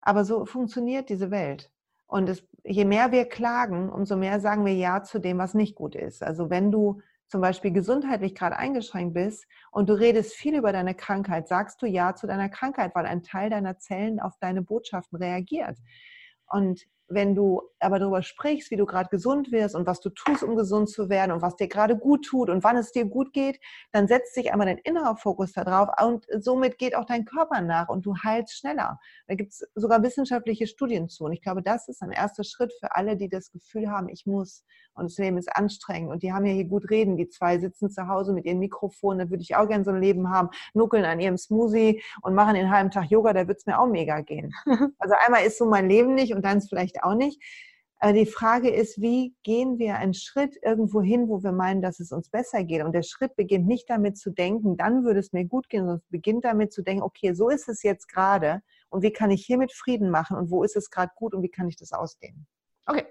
aber so funktioniert diese Welt. Und es, je mehr wir klagen, umso mehr sagen wir Ja zu dem, was nicht gut ist. Also wenn du zum Beispiel gesundheitlich gerade eingeschränkt bist und du redest viel über deine Krankheit, sagst du Ja zu deiner Krankheit, weil ein Teil deiner Zellen auf deine Botschaften reagiert. Und wenn du aber darüber sprichst, wie du gerade gesund wirst und was du tust, um gesund zu werden und was dir gerade gut tut und wann es dir gut geht, dann setzt sich einmal dein innerer Fokus darauf und somit geht auch dein Körper nach und du heilst schneller. Da gibt es sogar wissenschaftliche Studien zu. Und ich glaube, das ist ein erster Schritt für alle, die das Gefühl haben, ich muss und das Leben ist anstrengend und die haben ja hier gut reden. Die zwei sitzen zu Hause mit ihren Mikrofonen, da würde ich auch gerne so ein Leben haben, nuckeln an ihrem Smoothie und machen den halben Tag Yoga, da würde es mir auch mega gehen. Also einmal ist so mein Leben nicht und dann ist vielleicht auch nicht. Aber die Frage ist, wie gehen wir einen Schritt irgendwo hin, wo wir meinen, dass es uns besser geht? Und der Schritt beginnt nicht damit zu denken, dann würde es mir gut gehen, sondern es beginnt damit zu denken, okay, so ist es jetzt gerade und wie kann ich hiermit Frieden machen und wo ist es gerade gut und wie kann ich das ausdehnen? Okay,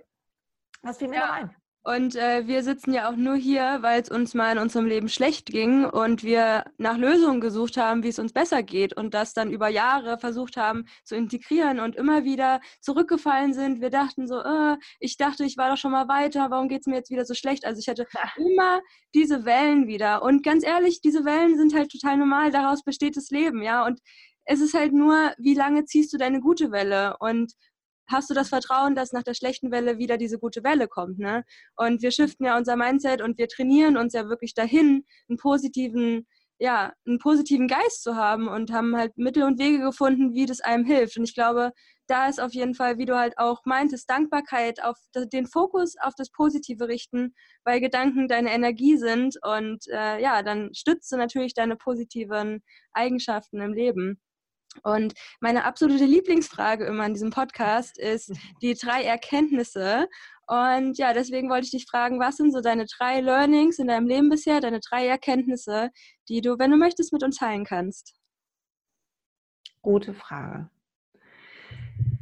was fiel mir ja. noch ein? Und äh, wir sitzen ja auch nur hier, weil es uns mal in unserem Leben schlecht ging und wir nach Lösungen gesucht haben, wie es uns besser geht und das dann über Jahre versucht haben zu integrieren und immer wieder zurückgefallen sind. Wir dachten so, äh, ich dachte, ich war doch schon mal weiter, warum geht es mir jetzt wieder so schlecht? Also ich hatte immer diese Wellen wieder. Und ganz ehrlich, diese Wellen sind halt total normal, daraus besteht das Leben, ja. Und es ist halt nur, wie lange ziehst du deine gute Welle? Und hast du das Vertrauen, dass nach der schlechten Welle wieder diese gute Welle kommt. Ne? Und wir shiften ja unser Mindset und wir trainieren uns ja wirklich dahin, einen positiven, ja, einen positiven Geist zu haben und haben halt Mittel und Wege gefunden, wie das einem hilft. Und ich glaube, da ist auf jeden Fall, wie du halt auch meintest, Dankbarkeit auf den Fokus auf das Positive richten, weil Gedanken deine Energie sind und äh, ja, dann stützt du natürlich deine positiven Eigenschaften im Leben. Und meine absolute Lieblingsfrage immer in diesem Podcast ist die drei Erkenntnisse. Und ja, deswegen wollte ich dich fragen, was sind so deine drei Learnings in deinem Leben bisher, deine drei Erkenntnisse, die du, wenn du möchtest, mit uns teilen kannst? Gute Frage.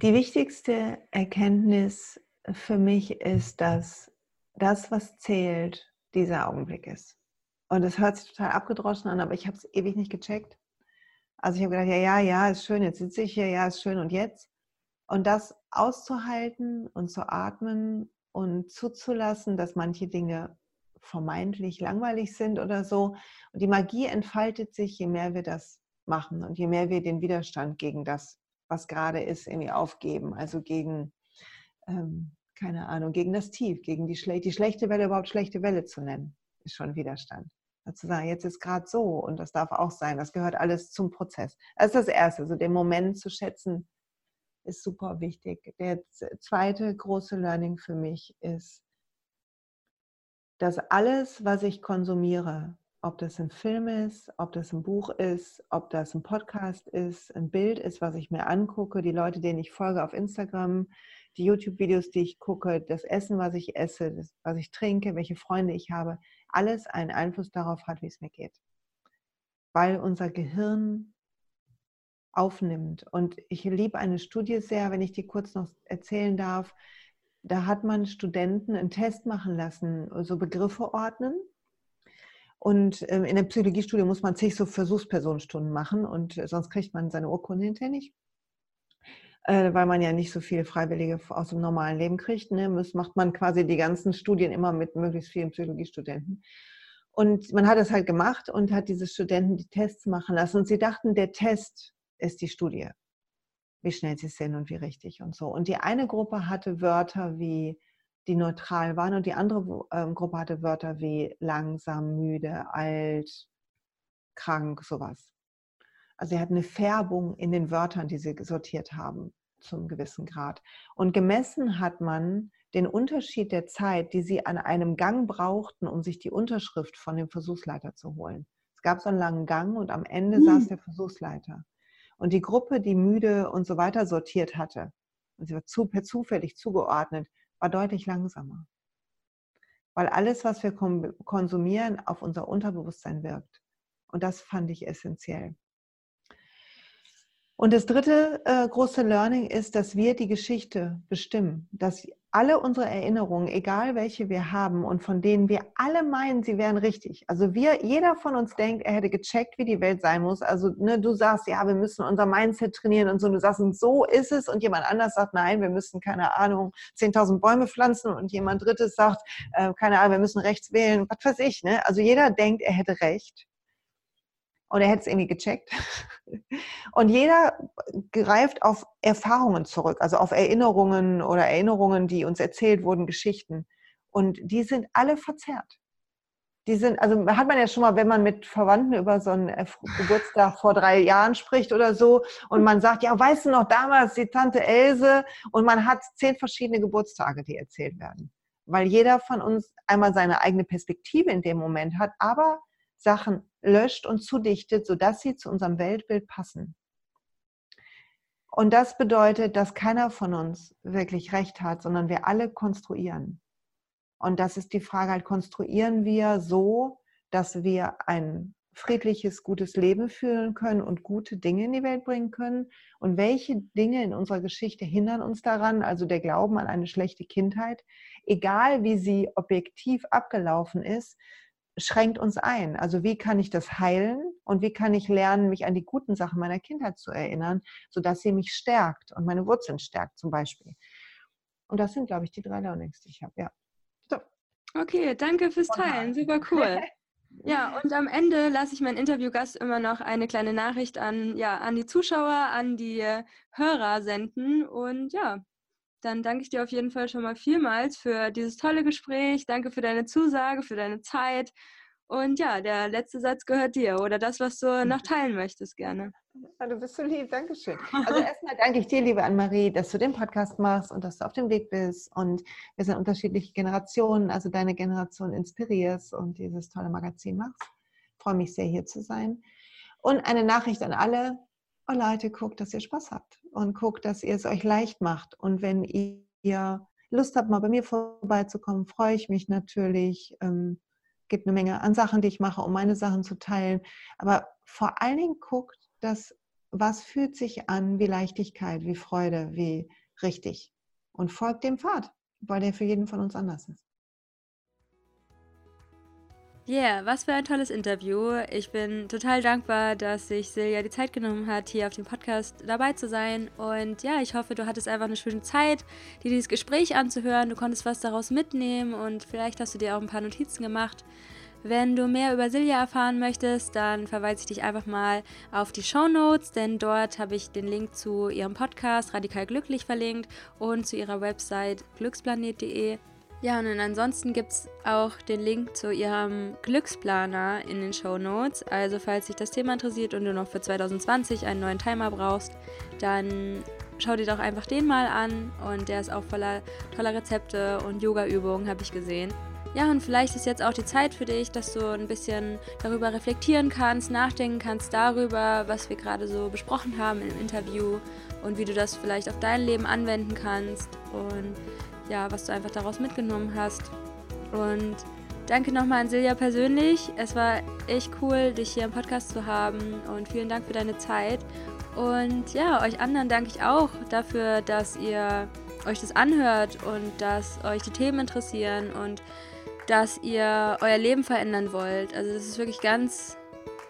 Die wichtigste Erkenntnis für mich ist, dass das, was zählt, dieser Augenblick ist. Und das hört sich total abgedroschen an, aber ich habe es ewig nicht gecheckt. Also ich habe gedacht, ja, ja, ja, ist schön, jetzt sitze ich hier, ja, ist schön und jetzt. Und das auszuhalten und zu atmen und zuzulassen, dass manche Dinge vermeintlich langweilig sind oder so. Und die Magie entfaltet sich, je mehr wir das machen und je mehr wir den Widerstand gegen das, was gerade ist, irgendwie aufgeben. Also gegen, ähm, keine Ahnung, gegen das Tief, gegen die, schle die schlechte Welle überhaupt schlechte Welle zu nennen, ist schon Widerstand zu sagen, jetzt ist gerade so und das darf auch sein. Das gehört alles zum Prozess. Das ist das Erste, so den Moment zu schätzen, ist super wichtig. Der zweite große Learning für mich ist, dass alles, was ich konsumiere, ob das ein Film ist, ob das ein Buch ist, ob das ein Podcast ist, ein Bild ist, was ich mir angucke, die Leute, denen ich folge auf Instagram, die YouTube-Videos, die ich gucke, das Essen, was ich esse, was ich trinke, welche Freunde ich habe, alles einen Einfluss darauf hat, wie es mir geht. Weil unser Gehirn aufnimmt. Und ich liebe eine Studie sehr, wenn ich die kurz noch erzählen darf. Da hat man Studenten einen Test machen lassen, so Begriffe ordnen. Und ähm, in der Psychologiestudie muss man zig so Versuchspersonenstunden machen und sonst kriegt man seine Urkunde hinterher nicht. Äh, weil man ja nicht so viele Freiwillige aus dem normalen Leben kriegt. Ne? Das macht man quasi die ganzen Studien immer mit möglichst vielen Psychologiestudenten. Und man hat es halt gemacht und hat diese Studenten die Tests machen lassen. Und sie dachten, der Test ist die Studie, wie schnell sie sind und wie richtig und so. Und die eine Gruppe hatte Wörter wie, die neutral waren und die andere ähm, Gruppe hatte Wörter wie langsam, müde, alt, krank, sowas. Also sie hat eine Färbung in den Wörtern, die sie sortiert haben, zum gewissen Grad. Und gemessen hat man den Unterschied der Zeit, die sie an einem Gang brauchten, um sich die Unterschrift von dem Versuchsleiter zu holen. Es gab so einen langen Gang und am Ende mhm. saß der Versuchsleiter. Und die Gruppe, die müde und so weiter sortiert hatte, und sie war zu, per zufällig zugeordnet, war deutlich langsamer. Weil alles, was wir konsumieren, auf unser Unterbewusstsein wirkt. Und das fand ich essentiell. Und das dritte äh, große Learning ist, dass wir die Geschichte bestimmen, dass alle unsere Erinnerungen, egal welche wir haben und von denen wir alle meinen, sie wären richtig. Also wir, jeder von uns denkt, er hätte gecheckt, wie die Welt sein muss. Also ne, du sagst, ja, wir müssen unser Mindset trainieren und so. Und du sagst, und so ist es. Und jemand anders sagt, nein, wir müssen, keine Ahnung, 10.000 Bäume pflanzen. Und jemand drittes sagt, äh, keine Ahnung, wir müssen rechts wählen. Was weiß ich. Ne? Also jeder denkt, er hätte recht und er hätte es irgendwie gecheckt. Und jeder greift auf Erfahrungen zurück, also auf Erinnerungen oder Erinnerungen, die uns erzählt wurden, Geschichten. Und die sind alle verzerrt. Die sind, also hat man ja schon mal, wenn man mit Verwandten über so einen äh, Geburtstag vor drei Jahren spricht oder so und man sagt, ja, weißt du noch damals die Tante Else und man hat zehn verschiedene Geburtstage, die erzählt werden. Weil jeder von uns einmal seine eigene Perspektive in dem Moment hat, aber Sachen löscht und zudichtet, sodass sie zu unserem Weltbild passen. Und das bedeutet, dass keiner von uns wirklich recht hat, sondern wir alle konstruieren. Und das ist die Frage, halt, konstruieren wir so, dass wir ein friedliches, gutes Leben führen können und gute Dinge in die Welt bringen können? Und welche Dinge in unserer Geschichte hindern uns daran? Also der Glauben an eine schlechte Kindheit, egal wie sie objektiv abgelaufen ist, schränkt uns ein. Also wie kann ich das heilen und wie kann ich lernen, mich an die guten Sachen meiner Kindheit zu erinnern, sodass sie mich stärkt und meine Wurzeln stärkt zum Beispiel. Und das sind, glaube ich, die drei Learnings, die ich habe. Ja. So. Okay, danke fürs Teilen. Super cool. Ja, und am Ende lasse ich meinen Interviewgast immer noch eine kleine Nachricht an, ja, an die Zuschauer, an die Hörer senden. Und ja, dann danke ich dir auf jeden Fall schon mal vielmals für dieses tolle Gespräch. Danke für deine Zusage, für deine Zeit. Und ja, der letzte Satz gehört dir oder das, was du noch teilen möchtest, gerne. Ja, du bist so lieb, Dankeschön. Also erstmal danke ich dir, liebe Anne-Marie, dass du den Podcast machst und dass du auf dem Weg bist. Und wir sind unterschiedliche Generationen, also deine Generation inspirierst und dieses tolle Magazin machst. Ich freue mich sehr, hier zu sein. Und eine Nachricht an alle, oh Leute, guckt, dass ihr Spaß habt und guckt, dass ihr es euch leicht macht. Und wenn ihr Lust habt, mal bei mir vorbeizukommen, freue ich mich natürlich. Ähm, gibt eine Menge an Sachen, die ich mache, um meine Sachen zu teilen. Aber vor allen Dingen guckt, dass was fühlt sich an wie Leichtigkeit, wie Freude, wie richtig. Und folgt dem Pfad, weil der für jeden von uns anders ist. Yeah, was für ein tolles Interview. Ich bin total dankbar, dass sich Silja die Zeit genommen hat, hier auf dem Podcast dabei zu sein. Und ja, ich hoffe, du hattest einfach eine schöne Zeit, dir dieses Gespräch anzuhören. Du konntest was daraus mitnehmen und vielleicht hast du dir auch ein paar Notizen gemacht. Wenn du mehr über Silja erfahren möchtest, dann verweise ich dich einfach mal auf die Show Notes, denn dort habe ich den Link zu ihrem Podcast Radikal Glücklich verlinkt und zu ihrer Website glücksplanet.de. Ja, und ansonsten gibt es auch den Link zu ihrem Glücksplaner in den Show Notes. Also, falls dich das Thema interessiert und du noch für 2020 einen neuen Timer brauchst, dann schau dir doch einfach den mal an. Und der ist auch voller toller Rezepte und Yoga-Übungen, habe ich gesehen. Ja, und vielleicht ist jetzt auch die Zeit für dich, dass du ein bisschen darüber reflektieren kannst, nachdenken kannst darüber, was wir gerade so besprochen haben im Interview und wie du das vielleicht auf dein Leben anwenden kannst. Und ja, was du einfach daraus mitgenommen hast. Und danke nochmal an Silja persönlich. Es war echt cool, dich hier im Podcast zu haben und vielen Dank für deine Zeit. Und ja, euch anderen danke ich auch dafür, dass ihr euch das anhört und dass euch die Themen interessieren und dass ihr euer Leben verändern wollt. Also das ist wirklich ganz,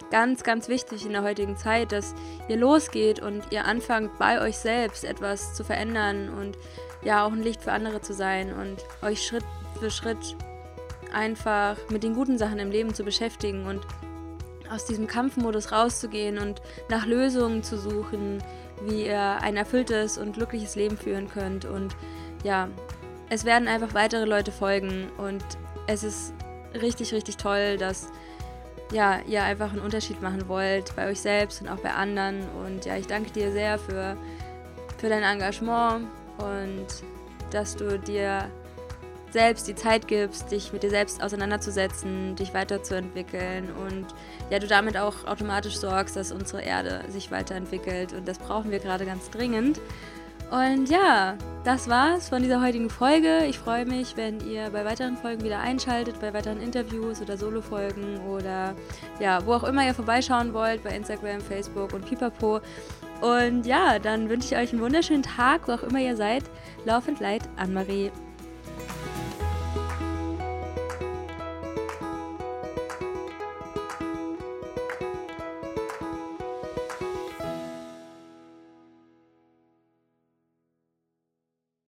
ganz, ganz wichtig in der heutigen Zeit, dass ihr losgeht und ihr anfangt bei euch selbst etwas zu verändern und ja auch ein Licht für andere zu sein und euch Schritt für Schritt einfach mit den guten Sachen im Leben zu beschäftigen und aus diesem Kampfmodus rauszugehen und nach Lösungen zu suchen, wie ihr ein erfülltes und glückliches Leben führen könnt. Und ja, es werden einfach weitere Leute folgen und es ist richtig, richtig toll, dass ja, ihr einfach einen Unterschied machen wollt bei euch selbst und auch bei anderen. Und ja, ich danke dir sehr für, für dein Engagement und dass du dir selbst die Zeit gibst, dich mit dir selbst auseinanderzusetzen, dich weiterzuentwickeln und ja, du damit auch automatisch sorgst, dass unsere Erde sich weiterentwickelt und das brauchen wir gerade ganz dringend. Und ja, das war's von dieser heutigen Folge. Ich freue mich, wenn ihr bei weiteren Folgen wieder einschaltet, bei weiteren Interviews oder Solo-Folgen oder ja, wo auch immer ihr vorbeischauen wollt, bei Instagram, Facebook und Pipapo. Und ja, dann wünsche ich euch einen wunderschönen Tag, wo auch immer ihr seid. Laufend Leid, Anne-Marie.